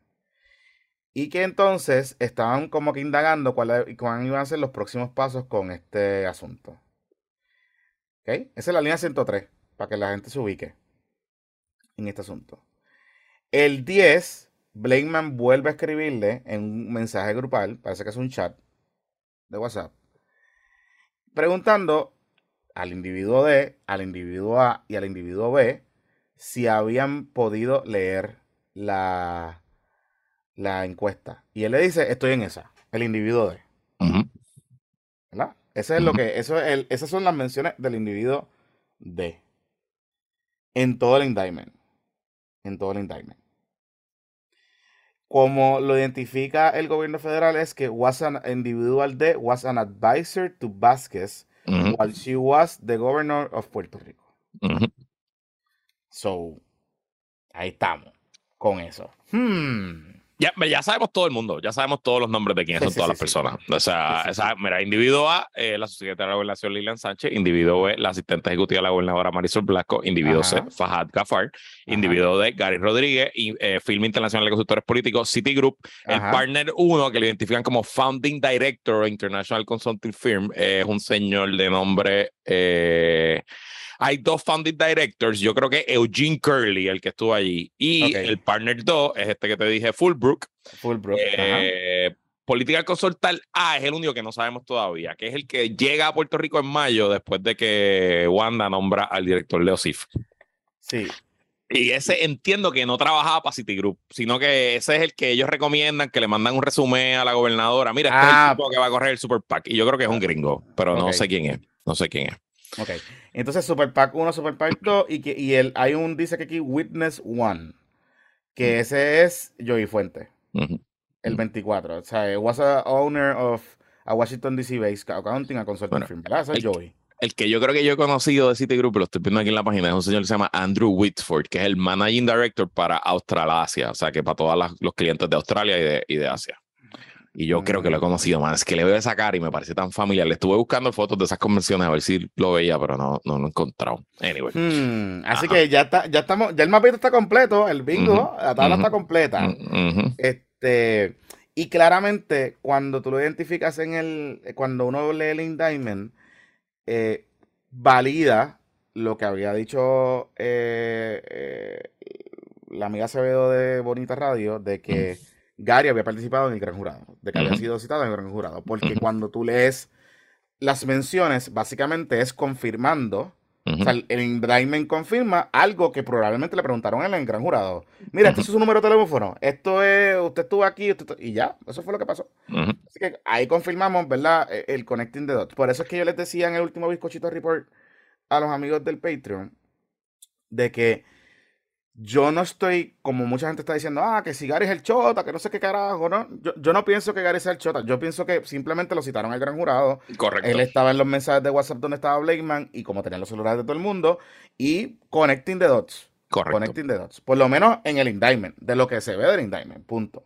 Y que entonces estaban como que indagando cuáles iban a ser los próximos pasos con este asunto. ¿Ok? Esa es la línea 103, para que la gente se ubique en este asunto. El 10, Blakeman vuelve a escribirle en un mensaje grupal, parece que es un chat de WhatsApp, preguntando al individuo D, al individuo A y al individuo B si habían podido leer la, la encuesta. Y él le dice, estoy en esa, el individuo D. ¿Verdad? Eso es lo que, eso es esas son las menciones del individuo D. En todo el indictment. En todo el indictment. Como lo identifica el gobierno federal es que was an individual D was an advisor to Vázquez while she was the governor of Puerto Rico. So, ahí estamos con eso. Hmm. Ya, ya sabemos todo el mundo, ya sabemos todos los nombres de quiénes son todas las personas. O sea, mira, individuo A, eh, la subsecretaria de la gobernación Lilian Sánchez, individuo B, la asistente ejecutiva de la gobernadora Marisol Blasco, individuo C, Fahad Gafar, individuo D, Gary Rodríguez, y, eh, Film Internacional de Consultores Políticos, Citigroup, el partner 1, que lo identifican como Founding Director International Consulting Firm, es un señor de nombre... Hay dos founding directors. Yo creo que Eugene Curley, el que estuvo allí, y el partner 2 es este que te dije, Fullbrook. Fullbrook. Eh, Political Consultant A es el único que no sabemos todavía, que es el que llega a Puerto Rico en mayo después de que Wanda nombra al director Leo Sif. Sí. Y ese entiendo que no trabajaba para Citigroup, sino que ese es el que ellos recomiendan, que le mandan un resumen a la gobernadora. Mira, este es el ah. tipo que va a correr el Super PAC. Y yo creo que es un gringo, pero no sé quién es. No sé quién es. Ok. Entonces, Super Pack 1, Super Pack 2 y, que, y el, hay un, dice que aquí, Witness 1, que ese es Joey Fuente, el 24. O sea, was a owner of a Washington DC based accounting a consulting firm. Ese es Joey. El que yo creo que yo he conocido de Citigroup, lo estoy viendo aquí en la página, es un señor que se llama Andrew Whitford, que es el Managing Director para Australasia, o sea, que para todos los clientes de Australia y de, y de Asia. Y yo creo que lo he mm. conocido más. Es que le veo esa cara y me parece tan familiar. Le estuve buscando fotos de esas convenciones a ver si lo veía, pero no, no lo he encontrado. Anyway. Hmm, así que ya está, ya estamos, ya el mapito está completo, el bingo, la tabla está completa. Este, y claramente, cuando tú lo identificas en el, cuando uno lee el indictment, eh, valida lo que había dicho eh, eh, la amiga Acevedo de Bonita Radio, de que Gary había participado en el gran jurado, de que había sido citado en el gran jurado, porque cuando tú lees las menciones, básicamente es confirmando, o sea, el indictment confirma algo que probablemente le preguntaron en el gran jurado. Mira, este es su número de teléfono, esto es, usted estuvo aquí, y ya, eso fue lo que pasó. Así que ahí confirmamos, ¿verdad? E, el connecting the dots. Por eso es que yo les decía en el último bizcochito report a los amigos del Patreon, de que yo no estoy, como mucha gente está diciendo, ah, que si Gary es el chota, que no sé qué carajo, ¿no? Yo, no pienso que Gary sea el chota, yo pienso que simplemente lo citaron al gran jurado. Correcto. Él estaba en los mensajes de WhatsApp donde estaba Blakeman y como tenían los celulares de todo el mundo y connecting the dots. Correcto. Connecting the dots. Por lo menos en el indictment, de lo que se ve del indictment, punto.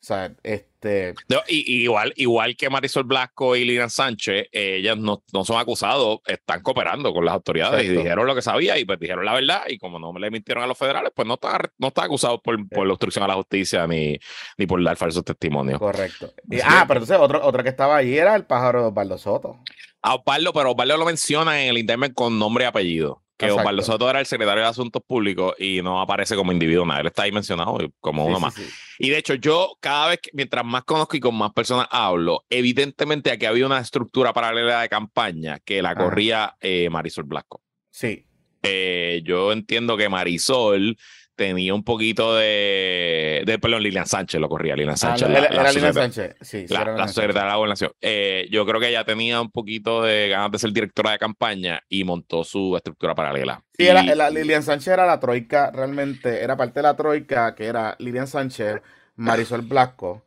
O sea, este. y, igual, igual que Marisol Blasco y Lina Sánchez, ellas no, no, son acusados, están cooperando con las autoridades y dijeron lo que sabía y pues dijeron la verdad. Y como no le mintieron a los federales, pues no está, no está acusado por, por la obstrucción a la justicia ni, ni por dar falsos testimonios. Correcto. ah, pero entonces otro, otro que estaba ahí era el pájaro de Osvaldo Soto. A Osvaldo, pero Osvaldo lo menciona en el internet con nombre y apellido que Osvaldo Soto era el secretario de Asuntos Públicos y no aparece como individuo nada. Él está ahí mencionado como uno más. Y de hecho, yo cada vez, que, mientras más conozco y con más personas hablo, evidentemente aquí había una estructura paralela de campaña que la corría eh, Marisol Blasco. Sí. Eh, yo entiendo que Marisol tenía un poquito de. de perdón, Lilian Sánchez lo corría, Lilian ah, Sánchez. era, Lilian Sánchez, sí. la, secretaria de la gobernación. Eh, yo creo que ella tenía un poquito de ganas de ser directora de campaña y montó su estructura paralela. Sí, era, Lilian Sánchez era la troika, realmente, era parte de la troika que era Lilian Sánchez, Marisol Blasco.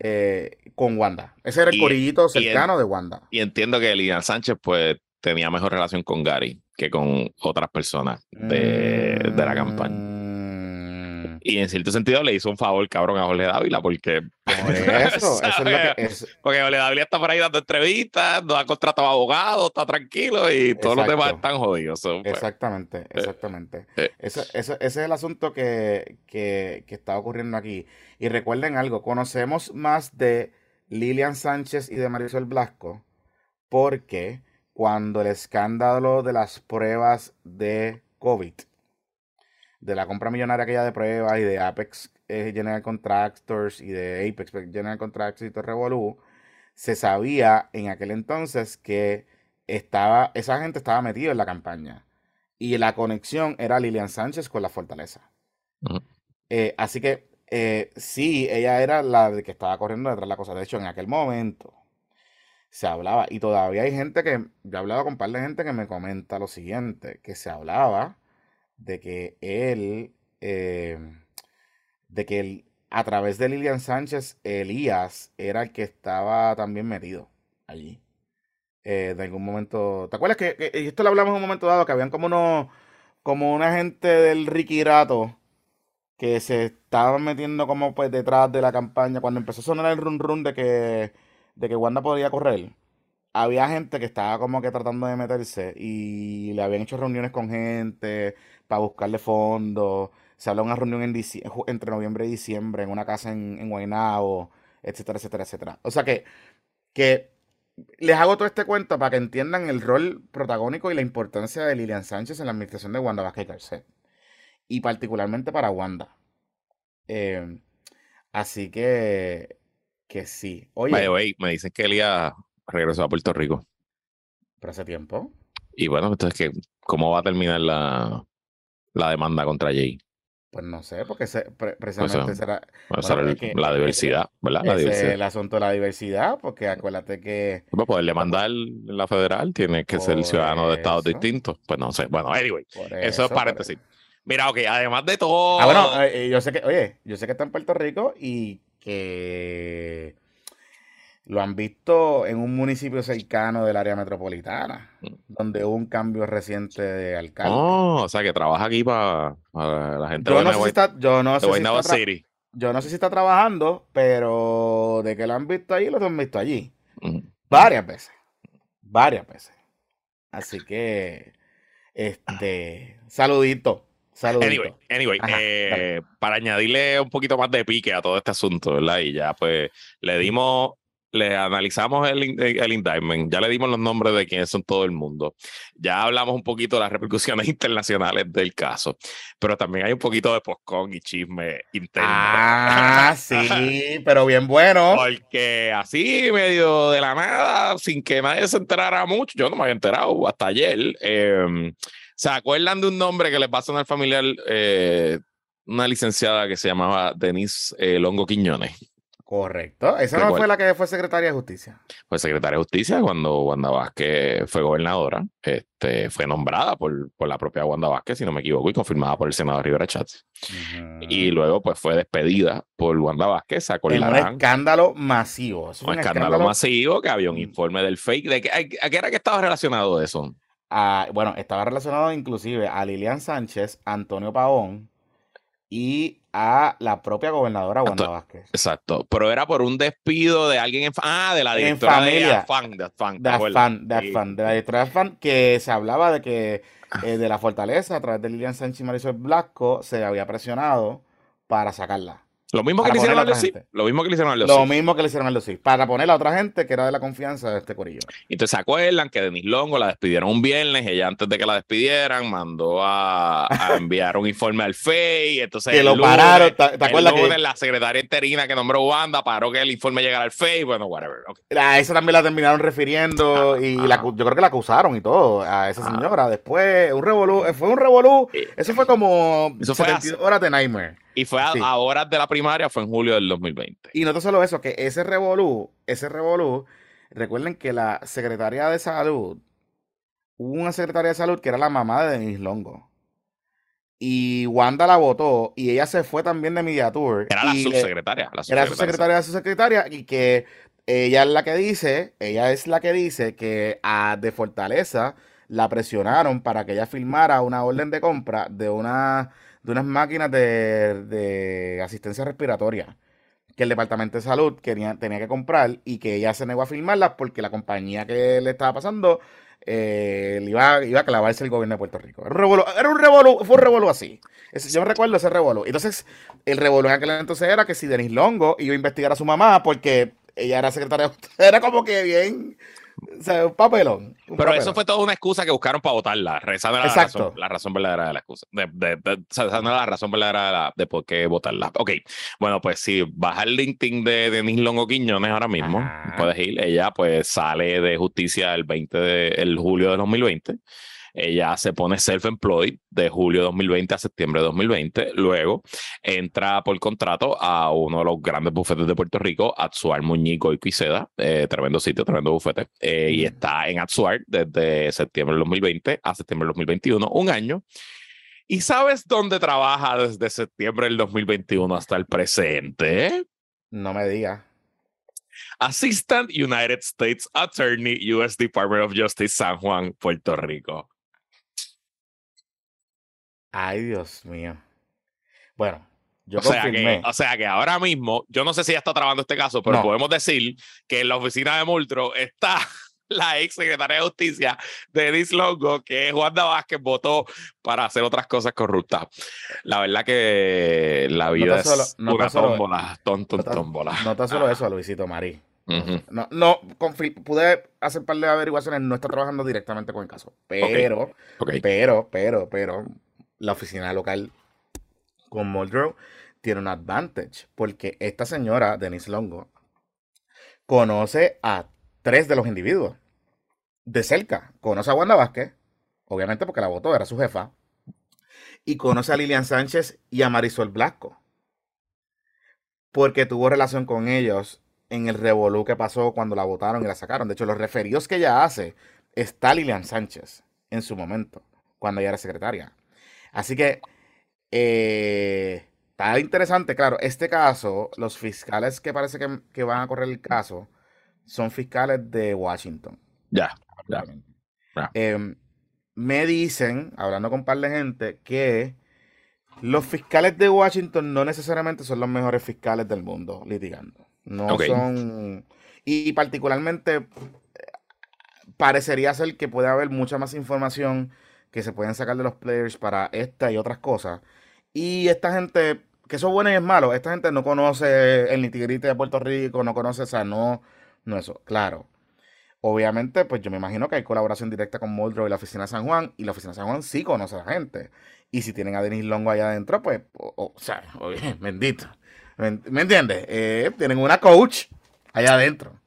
Eh, con Wanda. Ese era el corillito cercano de Wanda. Y entiendo que Lilian Sánchez, pues, tenía mejor relación con Gary que con otras personas de, de la campaña. Y en cierto sentido le hizo un favor, cabrón, a Jorge Dávila, porque. eso, eso es lo que es. Porque Jorge Dávila está por ahí dando entrevistas, no ha contratado abogado, está tranquilo y todos los demás están jodidos. Pues. exactamente, eh, exactamente. Eh. Ese, ese, es el asunto que, que, que está ocurriendo aquí. Y recuerden algo: conocemos más de Lilian Sánchez y de Marisol Blasco porque cuando el escándalo de las pruebas de COVID de la compra millonaria aquella de pruebas y de Apex eh, General Contractors y de Apex General Contractors y todo Revolu, se sabía en aquel entonces que estaba, esa gente estaba metida en la campaña. Y la conexión era Lilian Sánchez con la fortaleza. Eh, así que eh, sí, ella era la que estaba corriendo detrás de la cosa. De hecho, en aquel momento se hablaba, y todavía hay gente que, yo he hablado con un par de gente que me comenta lo siguiente, que se hablaba de que él, em, de que él, a través de Lilian Sánchez, Elías era el que estaba también metido allí. Eh, de algún momento. ¿Te acuerdas que, esto lo hablamos en un momento dado? Que habían como unos, como una gente del Ricky Rato que se estaban metiendo como pues detrás de la campaña, cuando empezó a sonar el run run de que, de que Wanda podía correr, había gente que estaba como que tratando de meterse y le habían hecho reuniones con gente para buscarle fondos. Se habló de una reunión en entre noviembre y diciembre en una casa en, en Guaynabo, etcétera, etcétera, etcétera. O sea que, que les hago todo este cuento para que entiendan el rol protagónico y la importancia de Lilian Sánchez en la administración de Wanda Vázquez Garcet. Y particularmente para Wanda. Em, así que, que sí. Oye, me dicen que Elia regresó a Puerto Rico. ¿Pero hace tiempo? Y bueno, entonces, ¿cómo va a terminar la, la demanda contra Jay? Pues no sé, porque precisamente será, la diversidad, ¿verdad? La diversidad. el asunto de la diversidad, porque acuérdate que... Para poderle mandar la federal tiene que ser ciudadano de estados distintos. Pues no sé, bueno, anyway, eso, es paréntesis. Mira, ok, además de todo... Ah, bueno, eh, eh, yo sé que, oye, yo sé que está en Puerto Rico y que lo han visto en un municipio cercano del área metropolitana, mm. donde hubo un cambio reciente de alcalde. Oh, o sea que trabaja aquí para, la gente yo de no sé si está, yo no sé si está Yo no sé si está trabajando, pero de que lo han visto allí, lo han visto allí. Mm. Varias veces. Varias veces. Así que, este, saludito. Saludito. Anyway, eh, para añadirle un poquito más de pique a todo este asunto, ¿verdad? Y ya pues le dimos le analizamos el, el, indictment, ya le dimos los nombres de quiénes son todo el mundo, ya hablamos un poquito de las repercusiones internacionales del caso, pero también hay un poquito de postcon y chisme interno. Ah, sí, pero bien bueno. Porque así, medio de la nada, sin que nadie se enterara mucho, yo no me había enterado hasta ayer, em, ¿se acuerdan de un nombre que les va a sonar familiar? Eh, una licenciada que se llamaba Denise eh, Longo Quiñones. Correcto. Esa no fue la que fue secretaria de justicia. Fue secretaria de justicia cuando Wanda Vázquez fue gobernadora. Este, fue nombrada por, por la propia Wanda Vázquez, si no me equivoco, y confirmada por el senador Rivera Chats. Y luego pues fue despedida por Wanda Vázquez. Sacó un escándalo masivo. un, escándalo, masivo que había un mm. informe del fake. ¿De ¿A qué era que estaba relacionado eso? Ah, bueno, estaba relacionado inclusive a Lilian Sánchez, Antonio Paón y a la propia gobernadora Wanda Vázquez. Exacto, pero era por un despido de alguien en ah, de la directora de Afan, de Afan, de Afan, de Afan, de la directora de Afan, que se hablaba de que eh, de la fortaleza a través de Lilian Sánchez y Marisol Blasco se había presionado para sacarla. Lo mismo que le hicieron a Lucy. Lo mismo que le hicieron a Lo mismo que le hicieron a Lucy. Para poner a otra gente que era de la confianza de este corillo. Entonces se acuerdan que Denis Longo la despidieron un viernes. Ella antes de que la despidieran mandó a, enviar un informe al FEI. Entonces que lo pararon. ¿Te, acuerdas que la secretaria interina que nombró Wanda paró que el informe llegara al FEI. Bueno, whatever. A esa también la terminaron refiriendo y La, yo creo que la acusaron y todo a esa señora. Después, un revolú. Fue un revolú. Eso fue como eso 72 horas de Nightmare. Y fue a, horas de la primaria, fue en julio del 2020. Y no solo eso, que ese revolú, ese revolú, recuerden que la secretaria de salud, hubo una secretaria de salud que era la mamá de Denis Longo. Y Wanda la votó y ella se fue también de Media Tour. Era la subsecretaria. era su secretaria de su secretaria y que ella es la que dice, ella es la que dice que a de Fortaleza la presionaron para que ella firmara una orden de compra de una de unas máquinas de, asistencia respiratoria que el Departamento de Salud quería, tenía que comprar y que ella se negó a firmarlas porque la compañía que le estaba pasando eh, le iba, iba a clavarse el gobierno de Puerto Rico. Era un revolú, fue un revolú así. yo me recuerdo ese revolú. Entonces, el revolú en aquel entonces era que si Denis Longo iba a investigar a su mamá porque ella era secretaria, era como que bien o sea, un papelón. Pero eso fue toda una excusa que buscaron para votarla. Esa no era la razón, la razón, verdadera de la excusa. De, de, esa no era la razón verdadera de, por qué votarla. Ok, bueno, pues si vas al LinkedIn de Denis Longo Quiñones ahora mismo, puedes ir. Ella pues sale de justicia el 20 de el julio de 2020. Ella se pone self-employed de julio de 2020 a septiembre de 2020. Luego entra por contrato a uno de los grandes bufetes de Puerto Rico, Atsuar Muñico y Quiseda. Eh, tremendo sitio, tremendo bufete. Eh, y está en Atsuar desde septiembre de 2020 a septiembre de 2021, un año. ¿Y sabes dónde trabaja desde septiembre del 2021 hasta el presente? No me digas. Assistant United States Attorney, U.S. Department of Justice, San Juan, Puerto Rico. Ay, Dios mío. Bueno, Yo o, sea que, o sea que ahora mismo, yo no sé si ya está trabajando este caso, pero No. podemos decir que en la oficina de Multro está la ex secretaria de Justicia de Denise Longo, que es Wanda Vázquez, votó para hacer otras cosas corruptas. La verdad que la vida solo- es no una solo- tómbola, ton, ton, no tómbola. No está solo eso, Luisito Marí. Ujú. No, no pude hacer un par de averiguaciones, no está trabajando directamente con el caso. Pero, pero, pero, pero, la oficina local con Muldrow tiene un advantage, porque esta señora, Denise Longo, conoce a tres de los individuos de cerca. Conoce a Wanda Vázquez, obviamente porque la votó, era su jefa, y conoce a Lilian Sánchez y a Marisol Blasco, porque tuvo relación con ellos en el revolú que pasó cuando la votaron y la sacaron. De hecho, los referidos que ella hace está Lilian Sánchez en su momento, cuando ella era secretaria. Así que eh, está interesante, claro, este caso, los fiscales que parece que, que van a correr el caso son fiscales de Washington. Ya, ya. Em, me dicen, hablando con un par de gente, que los fiscales de Washington no necesariamente son los mejores fiscales del mundo litigando. No Ok. son. Y particularmente eh, parecería ser que puede haber mucha más información que se pueden sacar de los players para esta y otras cosas. Y esta gente, que eso es bueno y es malo, esta gente no conoce el nitiguirite de Puerto Rico, no conoce, o sea, no, no eso. Claro. Obviamente, pues yo me imagino que hay colaboración directa con Muldrow y la oficina San Juan, y la oficina San Juan sí conoce a la gente. Y si tienen a Denis Longo allá adentro, pues, o, sea, bendito. ¿Me, me entiendes? Eh, tienen una coach allá adentro,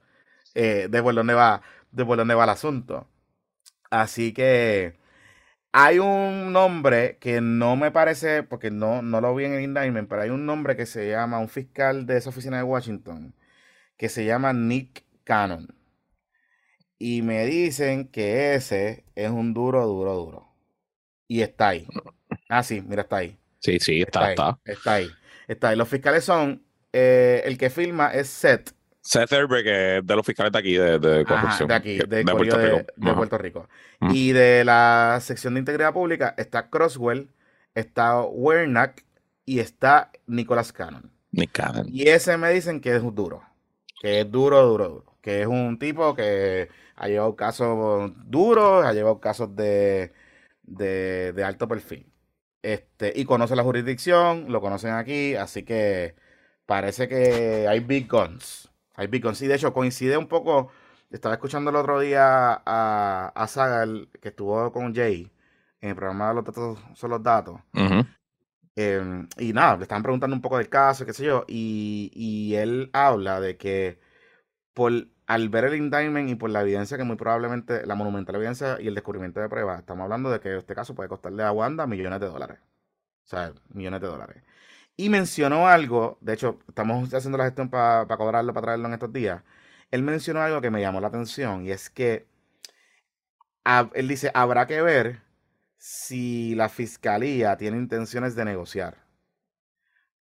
eh, de por dónde va, de por dónde va el asunto. Así que hay un nombre que no me parece, porque no, no lo vi en el indictment, pero hay un nombre que se llama, un fiscal de esa oficina de Washington, que se llama Nick Cannon. Y me dicen que ese es un duro, duro, duro. Y está ahí. Ah, sí, mira, está ahí. Sí, sí, está, ahí. está. Está ahí. Está ahí. Los fiscales son, eh, el que firma es Seth, Seth Herbe, que es de los fiscales de aquí, de, de Ajá, corrupción. de aquí, de, de Puerto de, Rico. de. Puerto Rico. Y de la sección de integridad pública está Crosswell, está Wernack y está Nicholas Cannon. Nick Cannon. Y ese me dicen que es duro. Que es duro, duro, duro. Que es un tipo que ha llevado casos duros, ha llevado casos de, de, de alto perfil. Este, y conoce la jurisdicción, lo conocen aquí, así que parece que hay big guns. Hay guns. Y de hecho coincide un poco. Estaba escuchando el otro día a, a Sagal, que estuvo con Jay, en el programa de los datos son los datos. Eh, y nada, le estaban preguntando un poco del caso, qué sé yo, y, y él habla de que por, al ver el indictment y por la evidencia que muy probablemente, la monumental evidencia y el descubrimiento de pruebas, estamos hablando de que este caso puede costarle a Wanda millones de dólares. O sea, millones de dólares. Y mencionó algo, de hecho, estamos haciendo la gestión para cobrarlo, para traerlo en estos días. Él mencionó algo que me llamó la atención y es que hab- él dice, habrá que ver si la fiscalía tiene intenciones de negociar.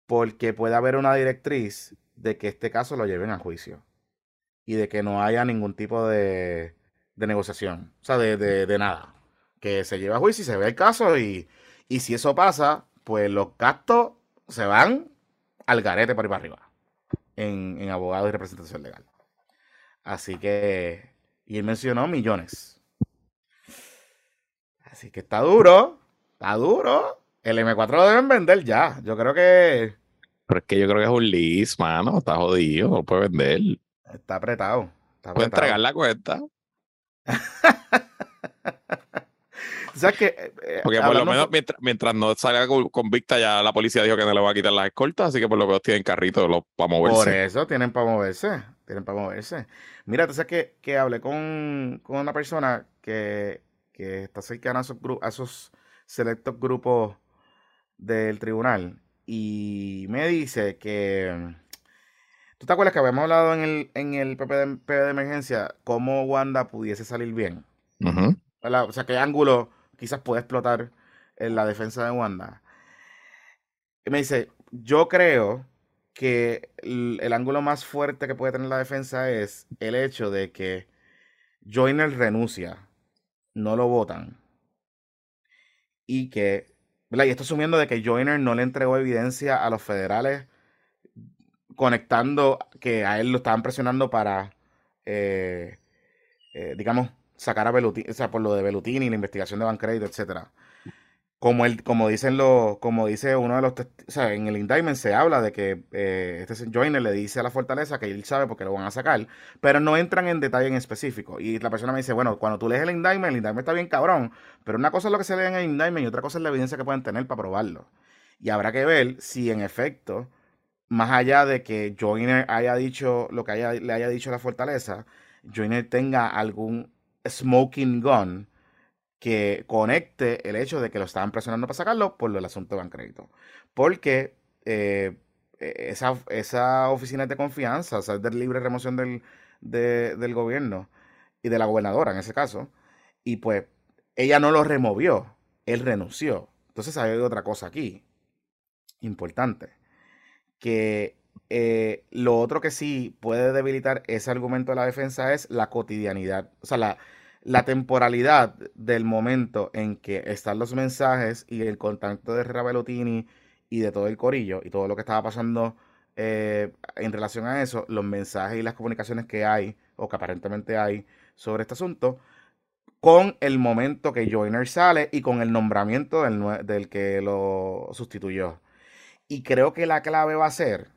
Porque puede haber una directriz de que este caso lo lleven a juicio. Y de que no haya ningún tipo de, de negociación. O sea, de, de- nada. Que se lleve a juicio y se ve el caso. Y, y si eso pasa, pues los gastos se van al garete por ahí para arriba. En, en abogados y representación legal. Así que. Y él mencionó millones. Así que está duro. Está duro. El M4 lo deben vender ya. Yo creo que Pero es que yo creo que es un lease, mano. Está jodido. No puede vender. está apretado. Está Puede apretado. entregar la cuenta. Sea que. eh, eh, Porque por lo menos mientras, mientras no salga con- convicta, ya la policía dijo que no le va a quitar las escoltas. Así que por lo menos tienen carritos para Por moverse. eso tienen para moverse. Tienen para moverse. Mira, tú sabes que, que hablé con, con una persona que, que está cercana a esos, a esos selectos grupos del tribunal. Y me dice que. ¿Tú te acuerdas que habíamos hablado en el, en el PP de, PP de emergencia cómo Wanda pudiese salir bien? O sea, qué ángulo quizás puede explotar en la defensa de Wanda. Me dice, yo creo que el, el ángulo más fuerte que puede tener la defensa es el hecho de que Joyner renuncia, no lo votan, y que ¿verdad? Y esto asumiendo de que Joyner no le entregó evidencia a los federales conectando que a él lo estaban presionando para, eh, eh, digamos, sacar a Belutini, o sea, por lo de Belutini, la investigación de Bancredit, etcétera como él, como dicen los, como dice uno de los, o sea, en el indictment se habla de que eh, este Joyner le dice a la fortaleza que él sabe porque lo van a sacar, pero no entran en detalle en específico. Y la persona me dice, bueno, cuando tú lees el indictment, el indictment está bien cabrón, pero una cosa es lo que se lee en el indictment y otra cosa es la evidencia que pueden tener para probarlo. Y habrá que ver si en efecto, más allá de que Joyner haya dicho lo que haya, le haya dicho a la fortaleza, Joyner tenga algún smoking gun que conecte el hecho de que lo estaban presionando para sacarlo por el asunto de Bancrédito. Porque eh, e, esa, esa, oficina de confianza, o de libre remoción del, del gobierno y de la gobernadora en ese caso, y pues ella no lo removió, él renunció. Entonces hay otra cosa aquí, importante, que eh, lo otro que sí puede debilitar ese argumento de la defensa es la cotidianidad, o sea, la, temporalidad del momento en que están los mensajes y el contacto de Herrera y de todo el corillo y todo lo que estaba pasando eh, en relación a eso, los mensajes y las comunicaciones que hay o que aparentemente hay sobre este asunto, con el momento que Joyner sale y con el nombramiento del que lo sustituyó. Y creo que la clave va a ser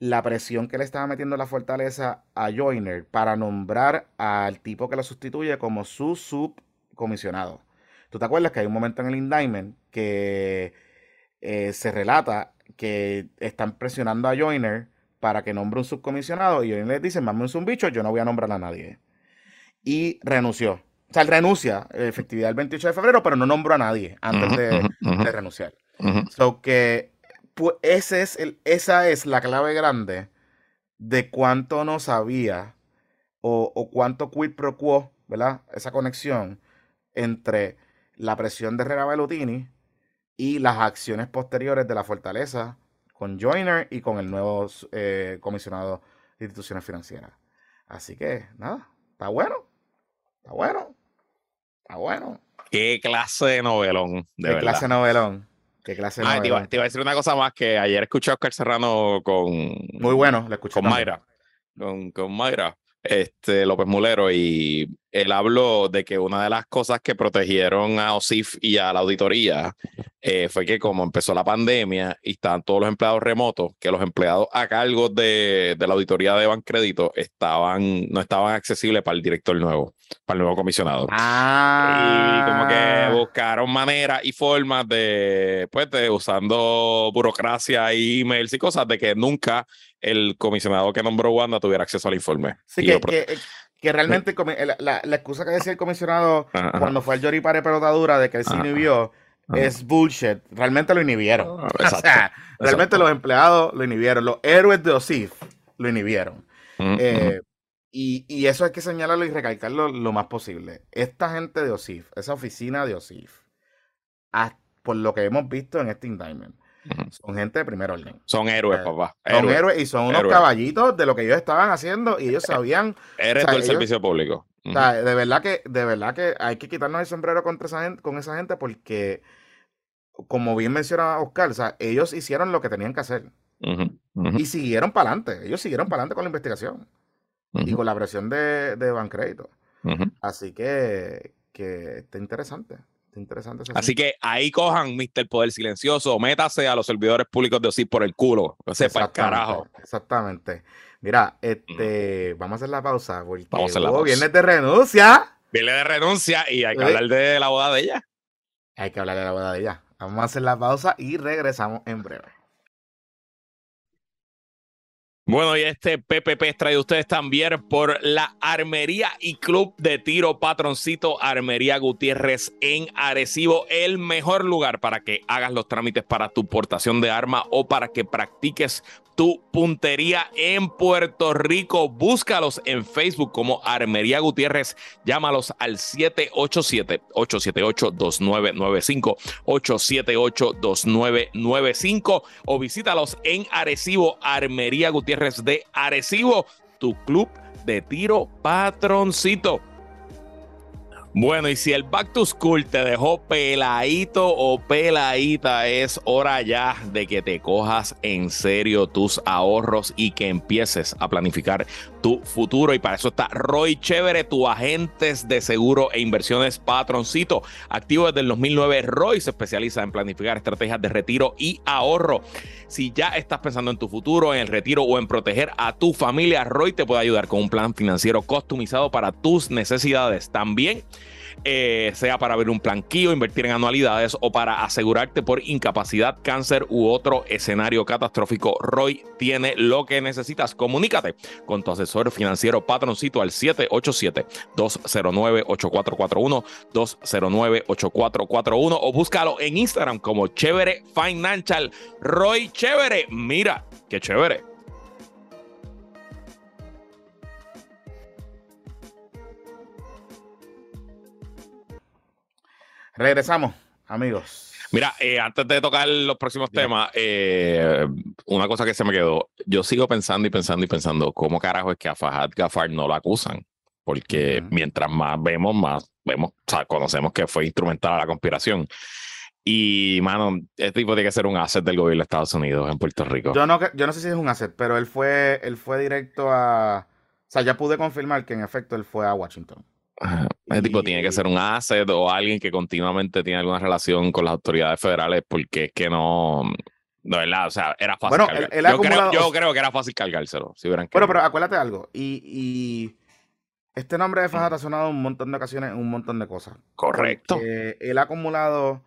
la presión que le estaba metiendo la fortaleza a Joyner para nombrar al tipo que lo sustituye como su subcomisionado. ¿Tú te acuerdas que hay un momento en el indictment que eh, se relata que están presionando a Joyner para que nombre un subcomisionado y Joyner le dice, mame un bicho, yo no voy a nombrar a nadie. Y renunció. O sea, él renuncia, efectividad el 28 de febrero, pero no nombró a nadie antes de, renunciar. So que ese es el, esa es la clave grande de cuánto no sabía o, cuánto quid pro quo, ¿verdad? Esa conexión entre la presión de Herrera Bellutini y las acciones posteriores de la fortaleza con Joyner y con el nuevo eh, comisionado de instituciones financieras. Así que, nada, está bueno, está bueno, está bueno. Qué clase de novelón. De Qué clase de novelón. ¿Qué clase ah, te, iba, a decir una cosa más que ayer escuché a Oscar Serrano con. Muy bueno, le escuché. Con Mayra. Con, con Mayra este, López Mulero y él habló de que una de las cosas que protegieron a OSIF y a la auditoría eh, fue que como empezó la pandemia y estaban todos los empleados remotos, que los empleados a cargo de, de la auditoría de Bancrédito estaban, no estaban accesibles para el director nuevo, para el nuevo comisionado. Ah. Y como que buscaron maneras y formas de, pues, de usando burocracia y emails y cosas de que nunca el comisionado que nombró Wanda tuviera acceso al informe. Sí, que, que, realmente la, la, excusa que decía el comisionado cuando fue el Yori Pare pelotadura de que él se inhibió es bullshit. Realmente lo inhibieron. Ah, o sea, realmente los empleados lo inhibieron. Los héroes de OSIF lo inhibieron. Eh, y, y, eso hay que señalarlo y recalcarlo lo más posible. Esta gente de OSIF, esa oficina de OSIF, por lo que hemos visto en este indictment, son gente de primer orden. Son héroes, papá. Son héroes y son unos caballitos de lo que ellos estaban haciendo y ellos sabían. Eres del servicio público. de verdad que, de verdad que hay que quitarnos el sombrero contra esa gente, con esa gente porque, como bien menciona Oscar, o sea, ellos hicieron lo que tenían que hacer. Y siguieron para adelante. Ellos siguieron para adelante con la investigación. Y con la presión de, de Bancrédito. Así que, que está interesante. Interesante. Así que ahí cojan Mr. Poder Silencioso, métase a los servidores públicos de OSI por el culo. Sepa el carajo. Exactamente. Mira, este, vamos a hacer la pausa porque vamos a hacer la pausa. viernes de renuncia. Viene de renuncia y hay que hablar de la boda de ella. Hay que hablar de la boda de ella. Vamos a hacer la pausa y regresamos en breve. Bueno, y este PPP trae ustedes también por la Armería y Club de Tiro Patroncito Armería Gutiérrez en Arecibo, el mejor lugar para que hagas los trámites para tu portación de arma o para que practiques tu puntería en Puerto Rico. Búscalos en Facebook como Armería Gutiérrez. Llámalos al 787-878-2995, 878-2995 o visítalos en Arecibo, Armería Gutiérrez de Arecibo, tu club de tiro patroncito. Bueno, y si el Back to School te dejó peladito o peladita, es hora ya de que te cojas en serio tus ahorros y que empieces a planificar tu futuro. Y para eso está Roy Chévere, tu agentes de seguro e inversiones patroncito. Activo desde el 2009, Roy se especializa en planificar estrategias de retiro y ahorro. Si ya estás pensando en tu futuro, en el retiro o en proteger a tu familia, Roy te puede ayudar con un plan financiero customizado para tus necesidades. También eh, sea para ver un planquillo, invertir en anualidades o para asegurarte por incapacidad, cáncer u otro escenario catastrófico, Roy tiene lo que necesitas. Comunícate con tu asesor financiero patroncito al 787-209-8441, 209-8441 o búscalo en Instagram como Chévere Financial. Roy Chévere, mira, qué chévere. Regresamos, amigos. Mira, eh, antes de tocar los próximos temas, eh, una cosa que se me quedó, yo sigo pensando y pensando y pensando, ¿cómo carajo es que a Fahad Gafar no lo acusan? Porque mientras más vemos, más vemos, o sea, conocemos que fue instrumental a la conspiración. Y, mano, este tipo tiene que ser un asset del gobierno de Estados Unidos en Puerto Rico. Yo no, yo no sé si es un asset, pero él fue, él fue directo a... O sea, ya pude confirmar que en efecto él fue a Washington. Ese tipo tiene que ser un asset o alguien que continuamente tiene alguna relación con las autoridades federales porque es que no, no verdad, o sea, era fácil. Bueno, yo, creo, yo, creo, que era fácil cargárselo. Si bueno, pero acuérdate algo. Y, y este nombre de Fajat ha sonado un montón de ocasiones, un montón de cosas. Correcto. Él ha acumulado, o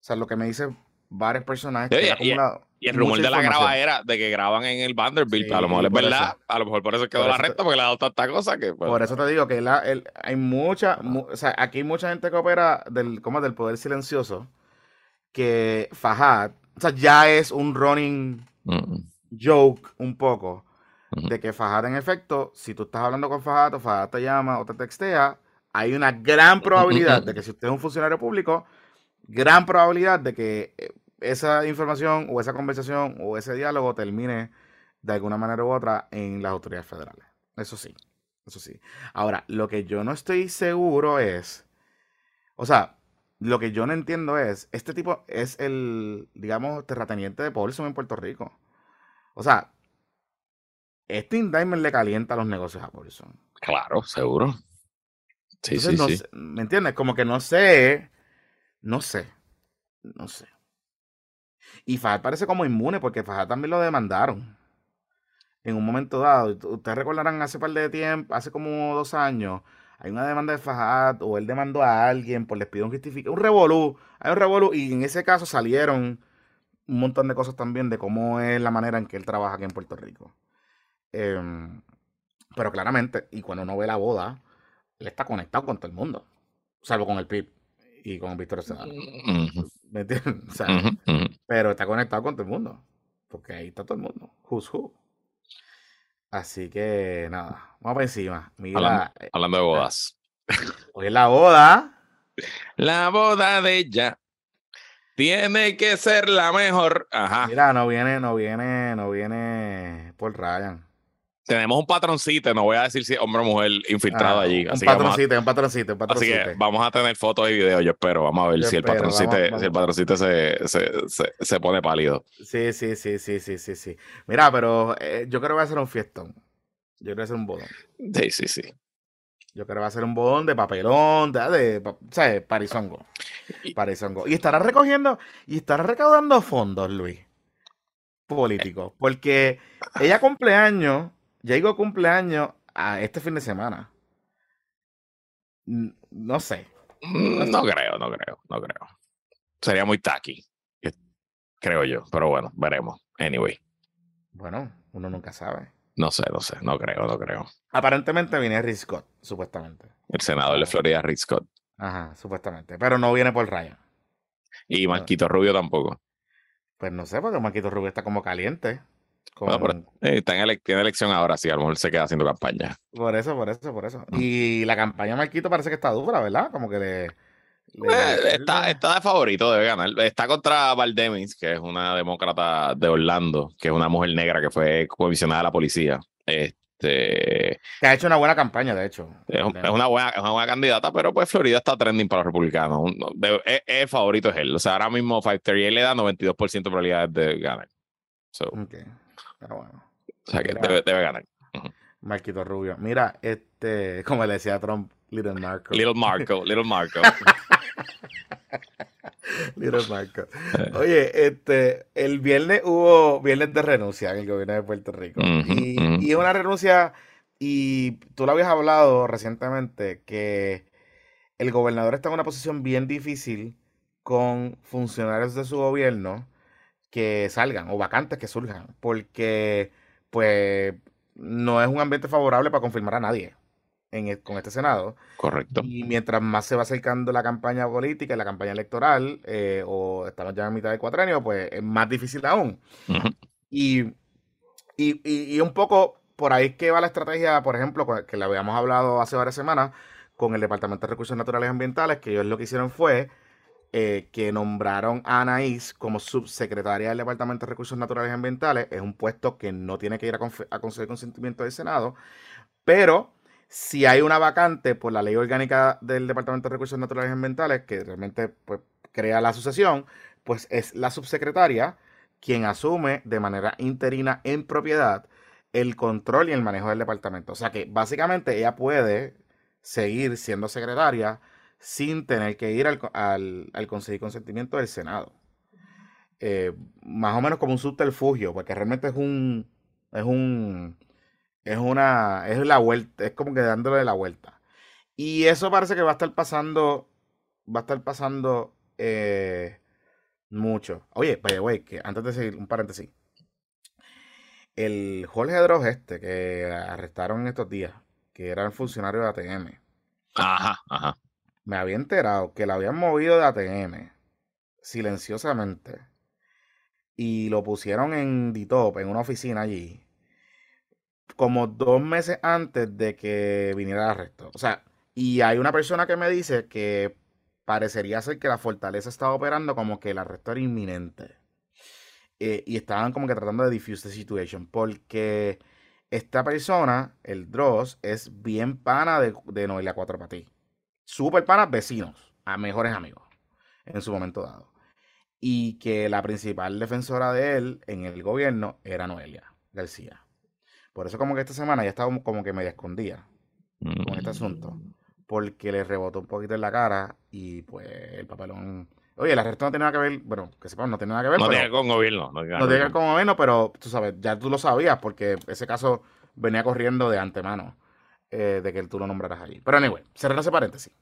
sea, lo que me dice varios personajes. que ha acumulado y el rumor de la graba era de que graban en el Vanderbilt. a lo mejor es verdad, a lo mejor por eso quedó la recta, porque le ha dado tanta cosa que. Pues, por eso te digo que la, hay mucha. o sea, aquí hay mucha gente que opera del, como del poder silencioso. Que Fajad, o sea, ya es un running joke un poco. De que Fajad, en efecto, si tú estás hablando con Fajad o Fajad te llama o te textea, hay una gran probabilidad de que si usted es un funcionario público, gran probabilidad de que eh, esa información o esa conversación o ese diálogo termine de alguna manera u otra en las autoridades federales. Eso sí, eso sí. Ahora, lo que yo no estoy seguro es, o sea, lo que yo no entiendo es, este tipo es el, digamos, terrateniente de Paulson en Puerto Rico. O sea, este indictment le calienta los negocios a Paulson. Claro, seguro. Sí, sí, sí. ¿Me entiendes? Como que no sé, no sé, no sé. Y Fajad parece como inmune porque Fajad también lo demandaron. En un momento dado. Ustedes recordarán hace par de tiempo, hace como dos años, hay una demanda de Fajad o él demandó a alguien por les pidió un justificante. Un revolú. Hay un revolú y en ese caso salieron un montón de cosas también de cómo es la manera en que él trabaja aquí en Puerto Rico. Em, pero claramente, y cuando uno ve la boda, él está conectado con todo el mundo. Salvo con el PIB y con Víctor Sedano. ¿Me entiendes? O sea, Pero está conectado con todo el mundo. Porque ahí está todo el mundo. Who's who. Así que nada, vamos para encima. Mira, eh, hablando, de ah, bodas. Hoy es la boda. La boda de ella. Tiene que ser la mejor. Ajá. Mira, no viene, no viene, no viene por Ryan tenemos un patroncito, no voy a decir si hombre o mujer infiltrado ah, allí. Un patroncito, un patroncito, un patroncito. Así que vamos a tener fotos y videos, yo espero. Vamos a ver si, el patroncito, si el patroncito se, se, se, pone pálido. Sí, sí, sí, sí, sí, sí, sí. Mira, pero eh, yo creo que va a ser un fiestón. Yo creo que va a ser un bodón. Sí, sí, sí. Yo creo que va a ser un bodón de papelón, de, de ¿sabes? Parizongo. Parizongo. Y estará recogiendo, y estará recaudando fondos, Luis. Políticos. Porque ella cumpleaños Llego cumpleaños a este fin de semana. No sé. Mm, no, creo, no creo, no creo. Sería muy tacky, creo yo, pero bueno, veremos. Anyway. Bueno, uno nunca sabe. No sé, no sé, no creo, no creo. Aparentemente viene Rick Scott, supuestamente. El senador de Florida, Rick Scott. Ajá, supuestamente. Pero no viene por Ryan. Y Marquito Rubio tampoco. Pues no sé, porque Marquito Rubio está como caliente. Eh, está en tiene elección ahora, sí, a lo mejor se queda haciendo campaña. Por eso, por eso, por eso. Y la campaña Marquito parece que está dura, ¿verdad? Como que le. Eh, está, está de favorito, debe ganar. Está contra Valdemis, que es una demócrata de Orlando, que es una mujer negra que fue comisionada a la policía. Este, que ha hecho una buena campaña, de hecho. Es, una buena, es una buena candidata, pero pues Florida está trending para los republicanos. el favorito es él. O sea, ahora mismo 538 le da 92% de probabilidades de ganar. Ah, o sea, que debe, ganar. Marquito Rubio. Mira, este, como le decía Trump, Little Marco. Little Marco, Little Marco. Little Marco. Oye, este, el viernes hubo viernes de renuncia en el gobierno de Puerto Rico. y, es una renuncia, y tú lo habías hablado recientemente, que el gobernador está en una posición bien difícil con funcionarios de su gobierno que salgan o vacantes que surjan, porque pues no es un ambiente favorable para confirmar a nadie en con este Senado. Correcto. Y mientras más se va acercando la campaña política y la campaña electoral, eh, o estamos ya en mitad de cuatrenio, pues es más difícil aún. y, y, un poco por ahí que va la estrategia, por ejemplo, que le habíamos hablado hace varias semanas con el Departamento de Recursos Naturales y Ambientales, que ellos lo que hicieron fue eh, que nombraron a Anaís como subsecretaria del Departamento de Recursos Naturales y Ambientales. Es un puesto que no tiene que ir a, a conseguir consentimiento del Senado, pero si hay una vacante por la ley orgánica del Departamento de Recursos Naturales y Ambientales, que realmente pues, crea la sucesión, pues es la subsecretaria quien asume de manera interina en propiedad el control y el manejo del departamento. O sea que básicamente ella puede seguir siendo secretaria sin tener que ir al, al, conseguir consentimiento del Senado. Eh, más o menos como un subterfugio, porque realmente es un, es un, es una, es la vuelta, es como que dándole la vuelta. Y eso parece que va a estar pasando, va a estar pasando eh, mucho. Oye, vaya, güey, que antes de seguir, un paréntesis. El Jorge Droz este que arrestaron estos días, que era el funcionario de ATM. Ajá, ajá. Me había enterado que lo habían movido de ATM silenciosamente y lo pusieron en DITOP, en una oficina allí como dos meses antes de que viniera el arresto. O sea, y hay una persona que me dice que parecería ser que la fortaleza estaba operando como que el arresto era inminente. Eh, y estaban como que tratando de diffuse the situation. Porque esta persona, el Dross, es bien pana de, de Noelia Cuatro Patí. Super pana, vecinos, a mejores amigos, en su momento dado. Y que la principal defensora de él en el gobierno era Noelia García. Por eso como que esta semana ya estaba como que media escondida con este asunto. Mm. Porque le rebotó un poquito en la cara y pues el papelón... Oye, el arresto no tiene nada que ver, bueno, que sepamos, no tiene nada que ver. No tiene con gobierno. No tiene, no tiene que ver con gobierno, pero tú sabes, ya tú lo sabías porque ese caso venía corriendo de antemano eh, de que tú lo nombraras allí. Pero anyway, cerrando ese paréntesis.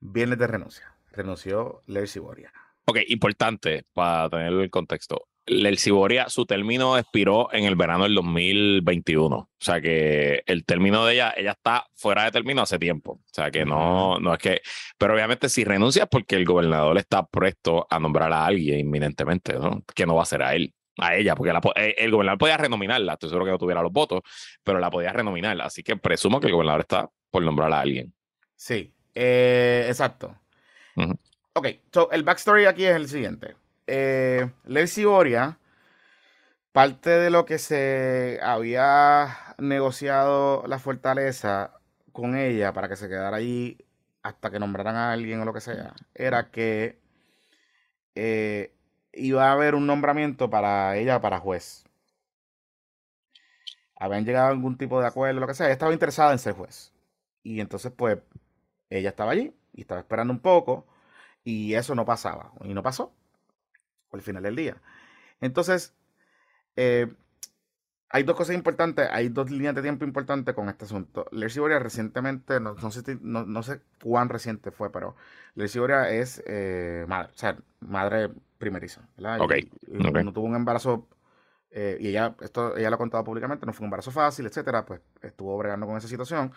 Viernes de renuncia. Renunció Larry Siboria. Ok, importante para tener el contexto el Ciboria, su término expiró en el verano del 2021. O sea que el término de ella, ella está fuera de término hace tiempo. O sea que no, no es que. Pero obviamente, si renuncia es porque el gobernador está presto a nombrar a alguien inminentemente, ¿no? Que no va a ser a él, a ella, porque eh, el gobernador podía renominarla. Estoy seguro que no tuviera los votos, pero la podía renominar. Así que presumo que el gobernador está por nombrar a alguien. Sí, eh, exacto. Ok, so el backstory aquí es el siguiente eh, Boria, parte de lo que se había negociado la fortaleza con ella para que se quedara allí hasta que nombraran a alguien o lo que sea, era que eh, iba a haber un nombramiento para ella para juez. Habían llegado a algún tipo de acuerdo, lo que sea. Ella estaba interesada en ser juez. Y entonces, pues, ella estaba allí y estaba esperando un poco y eso no pasaba. Y no pasó al final del día. Entonces, eh, hay dos cosas importantes, hay dos líneas de tiempo importantes con este asunto. Lercy Boria recientemente, no, sé, no, sé cuán reciente fue, pero Lercy Boria es eh, madre, o sea, madre primeriza, ¿verdad? No tuvo un embarazo, eh, y ella, esto ella lo ha contado públicamente, no fue un embarazo fácil, etcétera, pues estuvo bregando con esa situación.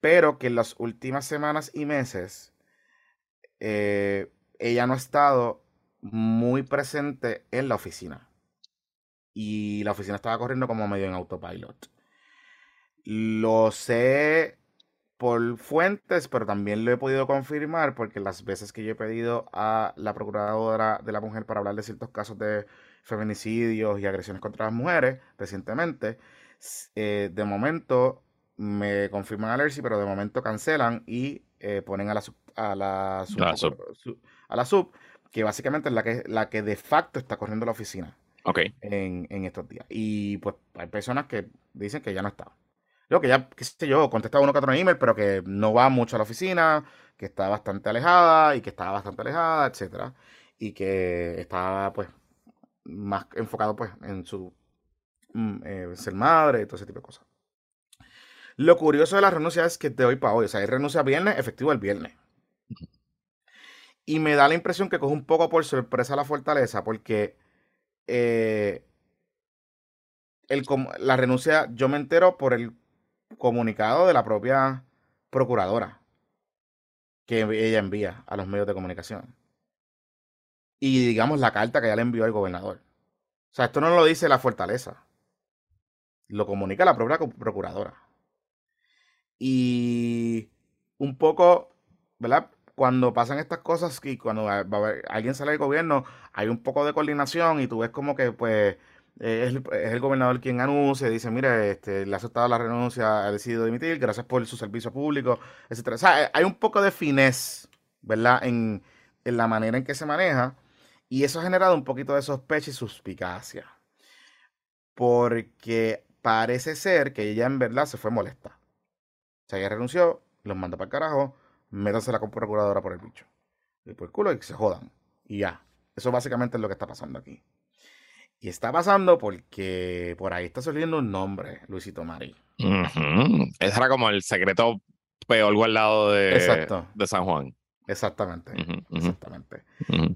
pero que en las últimas semanas y meses, ella no ha estado muy presente en la oficina. Y la oficina estaba corriendo como medio en autopilot. Lo sé por fuentes, pero también lo he podido confirmar porque las veces que yo he pedido a la procuradora de la mujer para hablar de ciertos casos de feminicidios y agresiones contra las mujeres recientemente, eh, de momento me confirman alergy, pero de momento cancelan y eh, ponen a la sub, a la sub, a la sub, que básicamente es la que, la que de facto está corriendo la oficina en, en estos días. Y pues hay personas que dicen que ya no está. Yo que ya, qué sé yo, contestaba uno que otro email, pero que no va mucho a la oficina, que está bastante alejada y que estaba bastante alejada, etcétera. Y que estaba pues más enfocado pues en su mm, eh, ser madre y todo ese tipo de cosas. Lo curioso de la renuncia es que de hoy para hoy, o sea, hay renuncia viernes, efectivo el viernes. Y me da la impresión que coge un poco por sorpresa la fortaleza, porque eh, el, la renuncia, yo me entero por el comunicado de la propia procuradora que ella envía a los medios de comunicación. Y digamos la carta que ella le envió al gobernador. O sea, esto no lo dice la fortaleza. Lo comunica la propia procuradora. Y un poco, ¿verdad? Cuando pasan estas cosas y cuando alguien sale del gobierno, hay un poco de coordinación y tú ves como que, pues, es, el gobernador quien anuncia, dice, mire, este, le ha aceptado la renuncia, ha decidido dimitir, gracias por su servicio público, etc. O sea, hay un poco de finés, ¿verdad? En, en la manera en que se maneja. Y eso ha generado un poquito de sospecha y suspicacia. Porque parece ser que ella en verdad se fue molesta. O sea, ella renunció, los manda para el carajo, métanse la procuradora por el bicho. Y por el culo y se jodan. Y ya. Eso básicamente es lo que está pasando aquí. Y está pasando porque por ahí está saliendo un nombre, Luisito Mari. Ese era como el secreto peor guardado de, de San Juan. Exactamente, exactamente.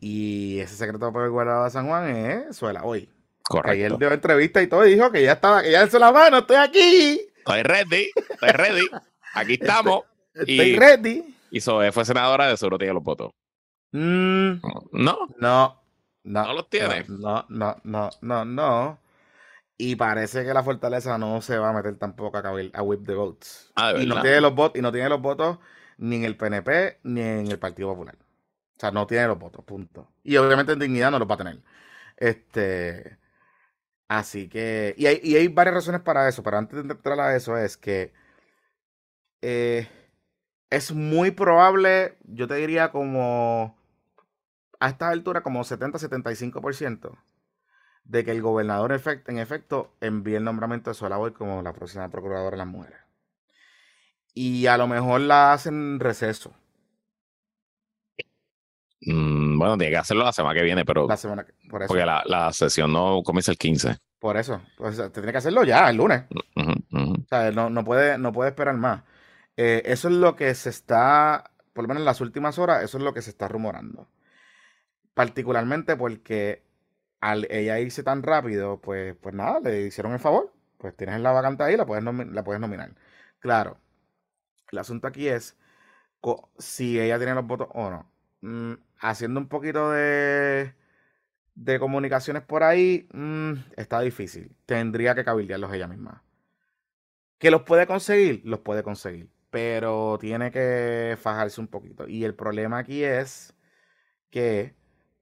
Y ese secreto peor guardado de San Juan es Suela hoy. Correcto. Ayer dio entrevista y todo y dijo que ya estaba, que ya hizo la mano, estoy aquí. Estoy ready, estoy ready. Aquí estamos. Estoy, ready. Y Zoe fue senadora, de seguro tiene los votos. Mm. no. No. No, los tiene. No, no, no, no, no. Y parece que la fortaleza no se va a meter tampoco a, a whip the votes. Ah, y no tiene los votos, y no tiene los votos ni en el PNP ni en el Partido Popular. O sea, no tiene los votos, punto. Y obviamente en dignidad no los va a tener. Este. Así que. Y hay, y hay varias razones para eso. Pero antes de entrar a eso, es que. Eh, es muy probable, yo te diría como a esta altura como 70-75% de que el gobernador en efecto envíe el nombramiento de Solavoy como la próxima procuradora de las mujeres. Y a lo mejor la hacen receso. Mm, bueno, tiene que hacerlo la semana que viene, pero. La semana por eso. Porque la, sesión no comienza el 15. Por eso. Pues, tiene que hacerlo ya, el lunes. O sea, no, no, puede, no puede esperar más. Eh, eso es lo que se está, por lo menos en las últimas horas, eso es lo que se está rumorando. Particularmente porque al ella irse tan rápido, pues, pues nada, le hicieron el favor. Pues tienes la vacante ahí, la puedes, la puedes nominar. Claro, el asunto aquí es si ella tiene los votos o no. Mm, haciendo un poquito de, de comunicaciones por ahí, mm, está difícil. Tendría que cabildearlos ella misma. ¿Que los puede conseguir? Los puede conseguir. Pero tiene que fajarse un poquito. Y el problema aquí es que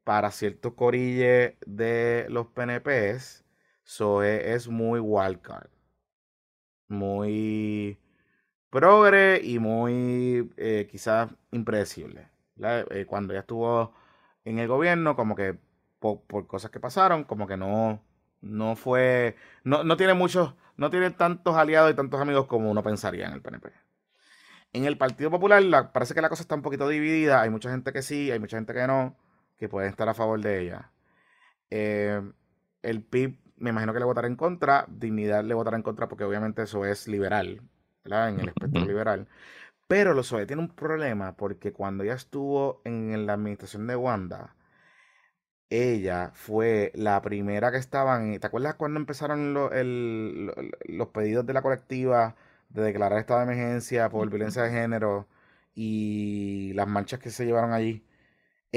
para ciertos corilles de los PNPs, Zoe es muy wildcard. Muy progre y muy eh, quizás impredecible. Eh, cuando ya estuvo en el gobierno, como que por, cosas que pasaron, como que no, no fue, no, no tiene muchos, no tiene tantos aliados y tantos amigos como uno pensaría en el PNP. En el Partido Popular parece que la cosa está un poquito dividida. Hay mucha gente que sí, hay mucha gente que no que pueden estar a favor de ella. Eh, el PIB me imagino que le votará en contra, Dignidad le votará en contra porque obviamente eso es liberal, ¿verdad? En el espectro liberal. Pero los SOE tiene un problema porque cuando ella estuvo en la administración de Wanda, ella fue la primera que estaban. ¿Te acuerdas cuando empezaron los pedidos de la colectiva de declarar estado de emergencia por violencia de género y las marchas que se llevaron allí?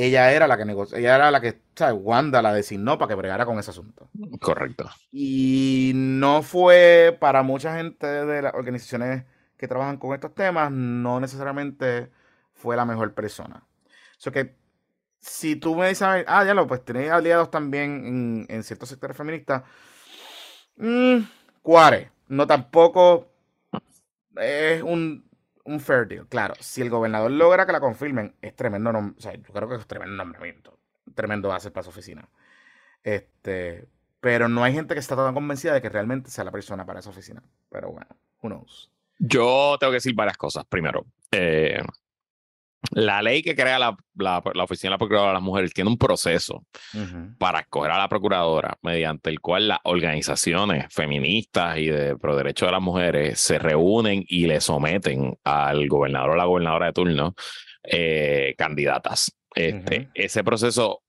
Ella era la que negoció, ella era la que, ¿sabes? Wanda la designó para que bregara con ese asunto. Correcto. Y no fue para mucha gente de las organizaciones que trabajan con estos temas no necesariamente fue la mejor persona. O que si tú me dices, ah, ya lo, pues tenéis aliados también en, en ciertos sectores feministas, mmm, cuare, no tampoco es un, un fair deal. Claro, si el gobernador logra que la confirmen, es tremendo, o sea, yo creo que es tremendo nombramiento, tremendo hacer para su oficina. Este, pero no hay gente que está tan convencida de que realmente sea la persona para esa oficina. Pero bueno, who knows. Yo tengo que decir varias cosas. Primero, eh, la ley que crea la, la, Oficina de la Procuradora de las Mujeres tiene un proceso para escoger a la Procuradora mediante el cual las organizaciones feministas y de pro derechos de las mujeres se reúnen y le someten al gobernador o la gobernadora de turno eh, candidatas. Este, Ese proceso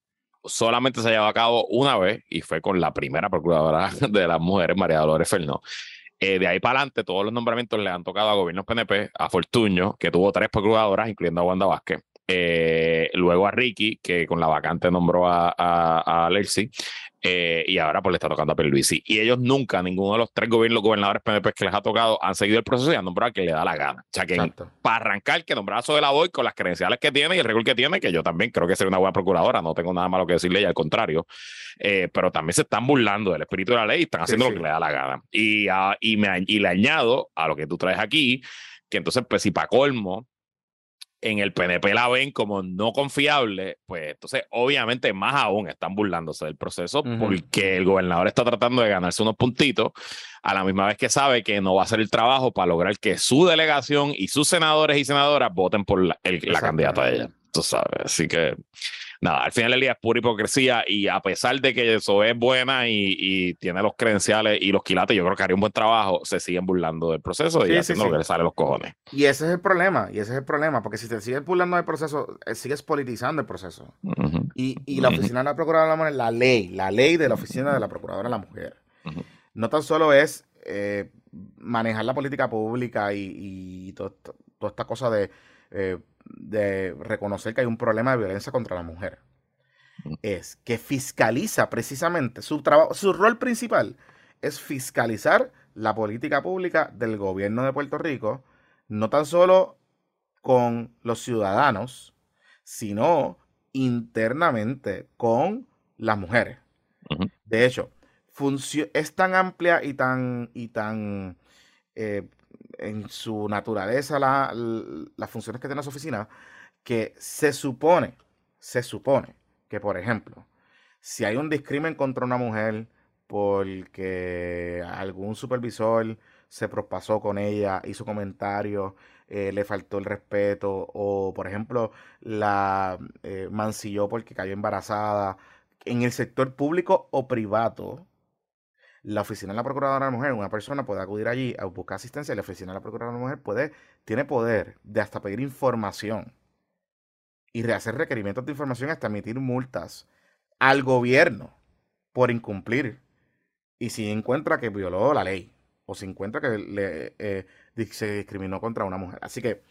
solamente se ha llevado a cabo una vez y fue con la primera Procuradora de las Mujeres, María Dolores Fernó. Eh, de ahí para adelante, todos los nombramientos le han tocado a gobiernos PNP, a Fortuño, que tuvo tres procuradoras, incluyendo a Wanda Vázquez, eh, luego a Ricky, que con la vacante nombró a, a, a eh, y ahora pues le está tocando a Pierluisi. Y ellos nunca, ninguno de los tres gobiernos, gobernadores PNP que les ha tocado, han seguido el proceso y han nombrado a quien le da la gana. O sea que para arrancar, que nombrar a la Boy con las credenciales que tiene y el récord que tiene, que yo también creo que sería una buena procuradora, no tengo nada malo que decirle, y al contrario, eh, pero también se están burlando del espíritu de la ley y están haciendo lo que le da la gana. Y, uh, y, me, y le añado a lo que tú traes aquí, que entonces, pues si para colmo, en el PNP la ven como no confiable, pues entonces obviamente más aún están burlándose del proceso porque el gobernador está tratando de ganarse unos puntitos a la misma vez que sabe que no va a hacer el trabajo para lograr que su delegación y sus senadores y senadoras voten por la, la candidata de ella. Tú sabes, así que nada, al final del día es pura hipocresía y a pesar de que eso es buena y, tiene los credenciales y los quilates, yo creo que haría un buen trabajo, se siguen burlando del proceso y haciendo lo que le sale los cojones. Y ese es el problema, y ese es el problema, porque si te sigues burlando del proceso, eh, sigues politizando el proceso. y, la oficina de la Procuradora de la Mujer, la ley, la ley de la oficina de la Procuradora de la Mujer, no tan solo es eh, manejar la política pública y, toda esta cosa de... Eh, de reconocer que hay un problema de violencia contra la mujer. Mm. Es que fiscaliza precisamente su trabajo, su rol principal es fiscalizar la política pública del gobierno de Puerto Rico, no tan solo con los ciudadanos, sino internamente con las mujeres. De hecho, es tan amplia y tan, y tan eh, en su naturaleza las funciones que tiene su oficina, que se supone, se supone que, por ejemplo, si hay un discrimen contra una mujer porque algún supervisor se prospasó con ella, hizo comentarios, eh, le faltó el respeto, o por ejemplo, la eh, mancilló porque cayó embarazada, en el sector público o privado, la oficina de la Procuradora de la Mujer, una persona puede acudir allí a buscar asistencia y la oficina de la Procuradora de la Mujer puede, tiene poder de hasta pedir información y rehacer requerimientos de información hasta emitir multas al gobierno por incumplir. Y si encuentra que violó la ley o si encuentra que eh, se discriminó contra una mujer. Así que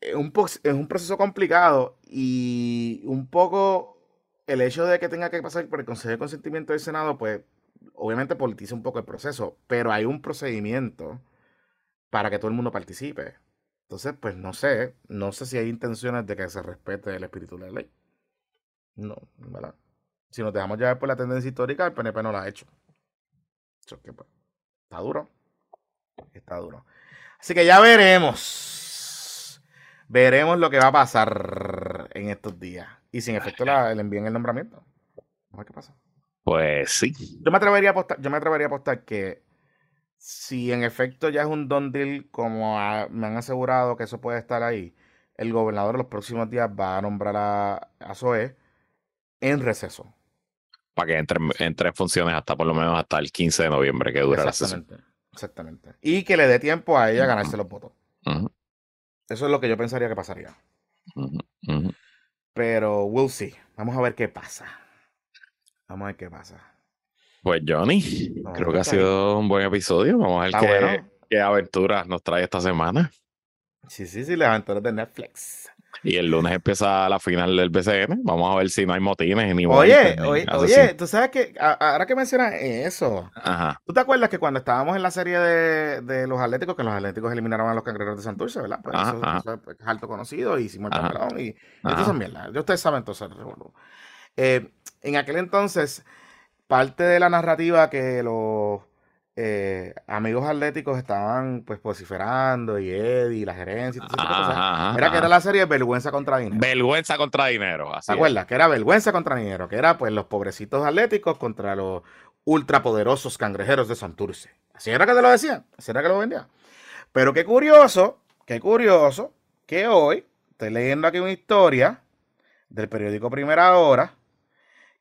es un, es un proceso complicado y un poco el hecho de que tenga que pasar por el Consejo de Consentimiento del Senado, pues obviamente politiza un poco el proceso, pero hay un procedimiento para que todo el mundo participe. Entonces, pues no sé, no sé si hay intenciones de que se respete el espíritu de la ley. No, ¿verdad? Si nos dejamos llevar por la tendencia histórica, el PNP no la ha hecho. Eso pues, está duro. Está duro. Así que ya veremos. Veremos lo que va a pasar en estos días. Y si en efecto le envíen el nombramiento. Vamos a ver qué pasa. Pues sí. Yo me atrevería a apostar, yo me atrevería a apostar que si en efecto ya es un don deal, como me han asegurado que eso puede estar ahí, el gobernador en los próximos días va a nombrar a, a Zoe en receso. Para que entre, entre en funciones hasta por lo menos hasta el 15 de noviembre que dura la sesión. Exactamente. Y que le dé tiempo a ella a ganarse los votos. Eso es lo que yo pensaría que pasaría. Pero we'll see. Vamos a ver qué pasa. Vamos a ver qué pasa. Pues Johnny, creo que ha sido un buen episodio. Vamos a ver qué, qué, aventuras nos trae esta semana. Sí, sí, sí, las aventuras de Netflix. Y el lunes empieza la final del BCN. Vamos a ver si no hay motines ni Oye, oye, oye, tú sabes que ahora que mencionas eso, Ajá. ¿tú te acuerdas que cuando estábamos en la serie de, de los Atléticos, que los Atléticos eliminaron a los cangrejeros de Santurce, ¿verdad? Pues eso, es alto conocido, y hicimos el papelón y, y son mierda. Ustedes saben entonces. Eh, en aquel entonces, parte de la narrativa que los eh, amigos atléticos estaban pues vociferando y Eddie y la gerencia y era que era la serie Vergüenza contra Dinero. Vergüenza contra Dinero, ¿Te acuerdas? Que era Vergüenza contra Dinero, que era pues los pobrecitos atléticos contra los ultrapoderosos cangrejeros de Santurce. Así era que te lo decían, así era que lo vendían. Pero qué curioso, qué curioso que hoy estoy leyendo aquí una historia del periódico Primera Hora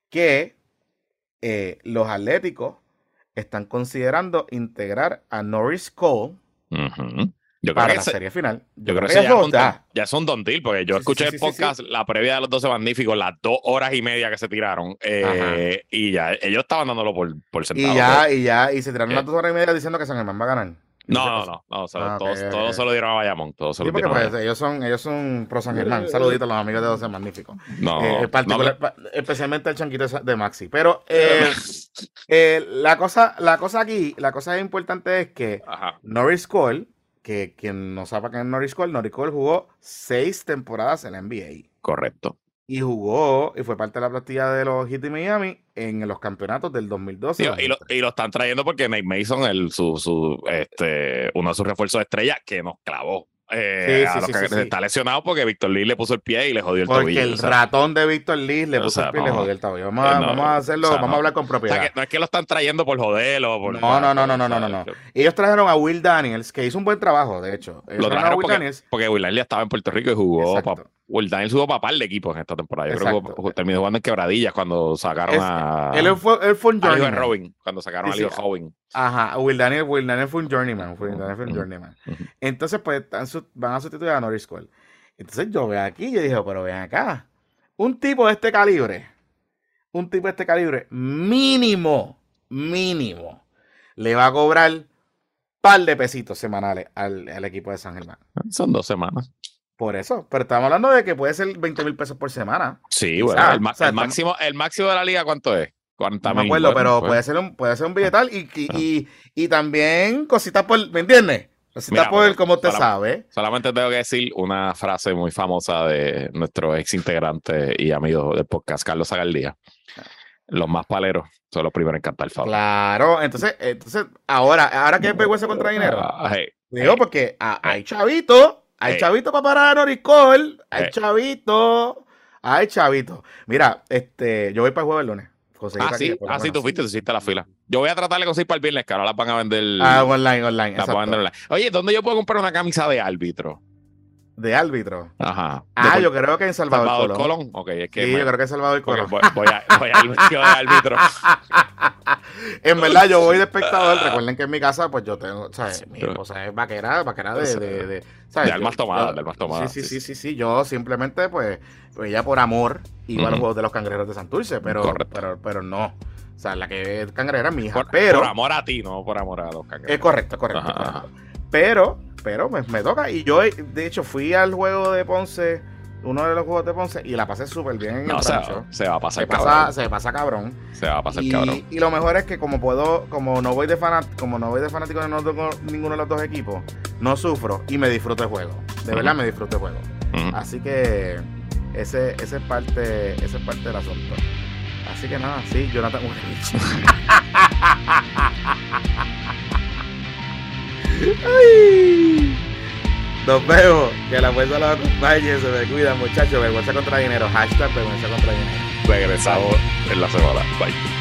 que eh, los atléticos están considerando integrar a Norris Cole para la serie final. Yo, creo, que, ya, son don, deal, porque yo escuché el podcast, la previa de los 12 magníficos, las dos horas y media que se tiraron, eh, y ya ellos estaban dándolo por, por sentado. Y ya, y ya, y se tiraron las dos horas y media diciendo que San Germán va a ganar. No, no, no, no, ah, todos, se lo dieron a Bayamón. Todos se lo dieron pues, ellos son, ellos son pro San Germán. Saluditos a los amigos de 12 Magníficos. No, eh, especialmente el chanquito de Maxi. Pero eh, eh, la, cosa, la cosa aquí, la cosa importante es que Norris Cole, que quien no sabe quién es Norris Cole, Norris Cole jugó seis temporadas en la NBA. Correcto y jugó y fue parte de la plantilla de los Heat de Miami en los campeonatos del 2012. y, lo, y, lo, están trayendo porque Nate Mason, el, su, su, este, uno de sus refuerzos de estrella, que nos clavó. Eh, está lesionado porque Víctor Lee le puso el pie y le jodió el porque tobillo. Porque el ratón de Víctor Lee le puso el pie y le jodió el tobillo. Vamos, a, vamos a hacerlo, vamos a hablar con propiedad. no es que lo están trayendo por joderlo. Por, no, no, no, no, no, no, no, Ellos trajeron a Will Daniels, que hizo un buen trabajo, de hecho. lo trajeron porque, Daniels. porque Will Daniels estaba en Puerto Rico y jugó Will Daniels jugó para par de equipos en esta temporada. Yo creo que terminó jugando en quebradillas cuando sacaron a. Él fue, él fue un journeyman. Robin, cuando sacaron a Leo Robin. Ajá, Will Daniel, Will Daniel fue un journeyman. Will Daniel fue un journeyman. Entonces, pues van a sustituir a Norris Cole. Entonces yo veo aquí y yo dije, pero ven acá. Un tipo de este calibre, un tipo de este calibre, mínimo, mínimo, le va a cobrar par de pesitos semanales al, al equipo de San Germán. Son dos semanas. Por eso, pero estamos hablando de que puede ser 20 mil pesos por semana. Sí, bueno, el, máximo, el máximo de la liga, ¿cuánto es? 40 no me acuerdo, pero pues. puede ser un, puede ser un billetal y, y, y, también cositas por, ¿me entiendes? Cositas por, como usted sabe. Solamente tengo que decir una frase muy famosa de nuestro ex integrante y amigo del podcast, Carlos Agaldía. Los más paleros son los primeros en cantar favor. Claro, entonces, entonces ahora, ahora que es vergüenza contra dinero. Ah, Digo, porque hay chavitos hay chavito para parar a Noricol. Hay chavito. Hay chavito. Mira, este, yo voy para el jueves el lunes. ah, sí, ah, sí, tú fuiste, tú hiciste la fila. Yo voy a tratar de conseguir para el viernes, ahora las van a vender. Ah, online, online. Las van a vender online. Oye, ¿dónde yo puedo comprar una camisa de árbitro? De árbitro. Ajá. Ah, yo creo que en Salvador, Salvador Colón. Ok, es que sí, yo creo que en Salvador Colón. Voy, voy, a, voy al de árbitro. en verdad, yo voy de espectador. Recuerden que en mi casa, pues yo tengo, ¿sabes? Mi esposa es vaquera, vaquera de, de, de, ¿sabes? De almas tomadas, de almas tomadas. Sí, sí, sí, sí, sí, Yo simplemente, pues, ella por amor iba a los juegos de los cangrejeros de Santurce, pero, pero, pero no. O sea, la que es cangrejera es mi hija. Por, pero, por amor a ti, no por amor a los cangrejeros. Es correcto, correcto. correcto. Pero pero me, me, toca. Y yo, de hecho, fui al juego de Ponce, uno de los juegos de Ponce, y la pasé súper bien en el se, se, va a pasar se cabrón. Pasa, se pasa cabrón. Se va a pasar cabrón. Y lo mejor es que como puedo, como no voy de fanat, como no voy de fanático de no ninguno de los dos equipos, no sufro y me disfruto el juego. De verdad me disfruto el juego. Así que ese, ese es parte, ese es parte del asunto. Así que nada, sí, Jonathan Ay. Nos vemos. Que la fuerza los acompañe. Se me cuida, muchachos. Vergüenza contra dinero. Hashtag vergüenza contra dinero. Regresamos en la semana. Bye.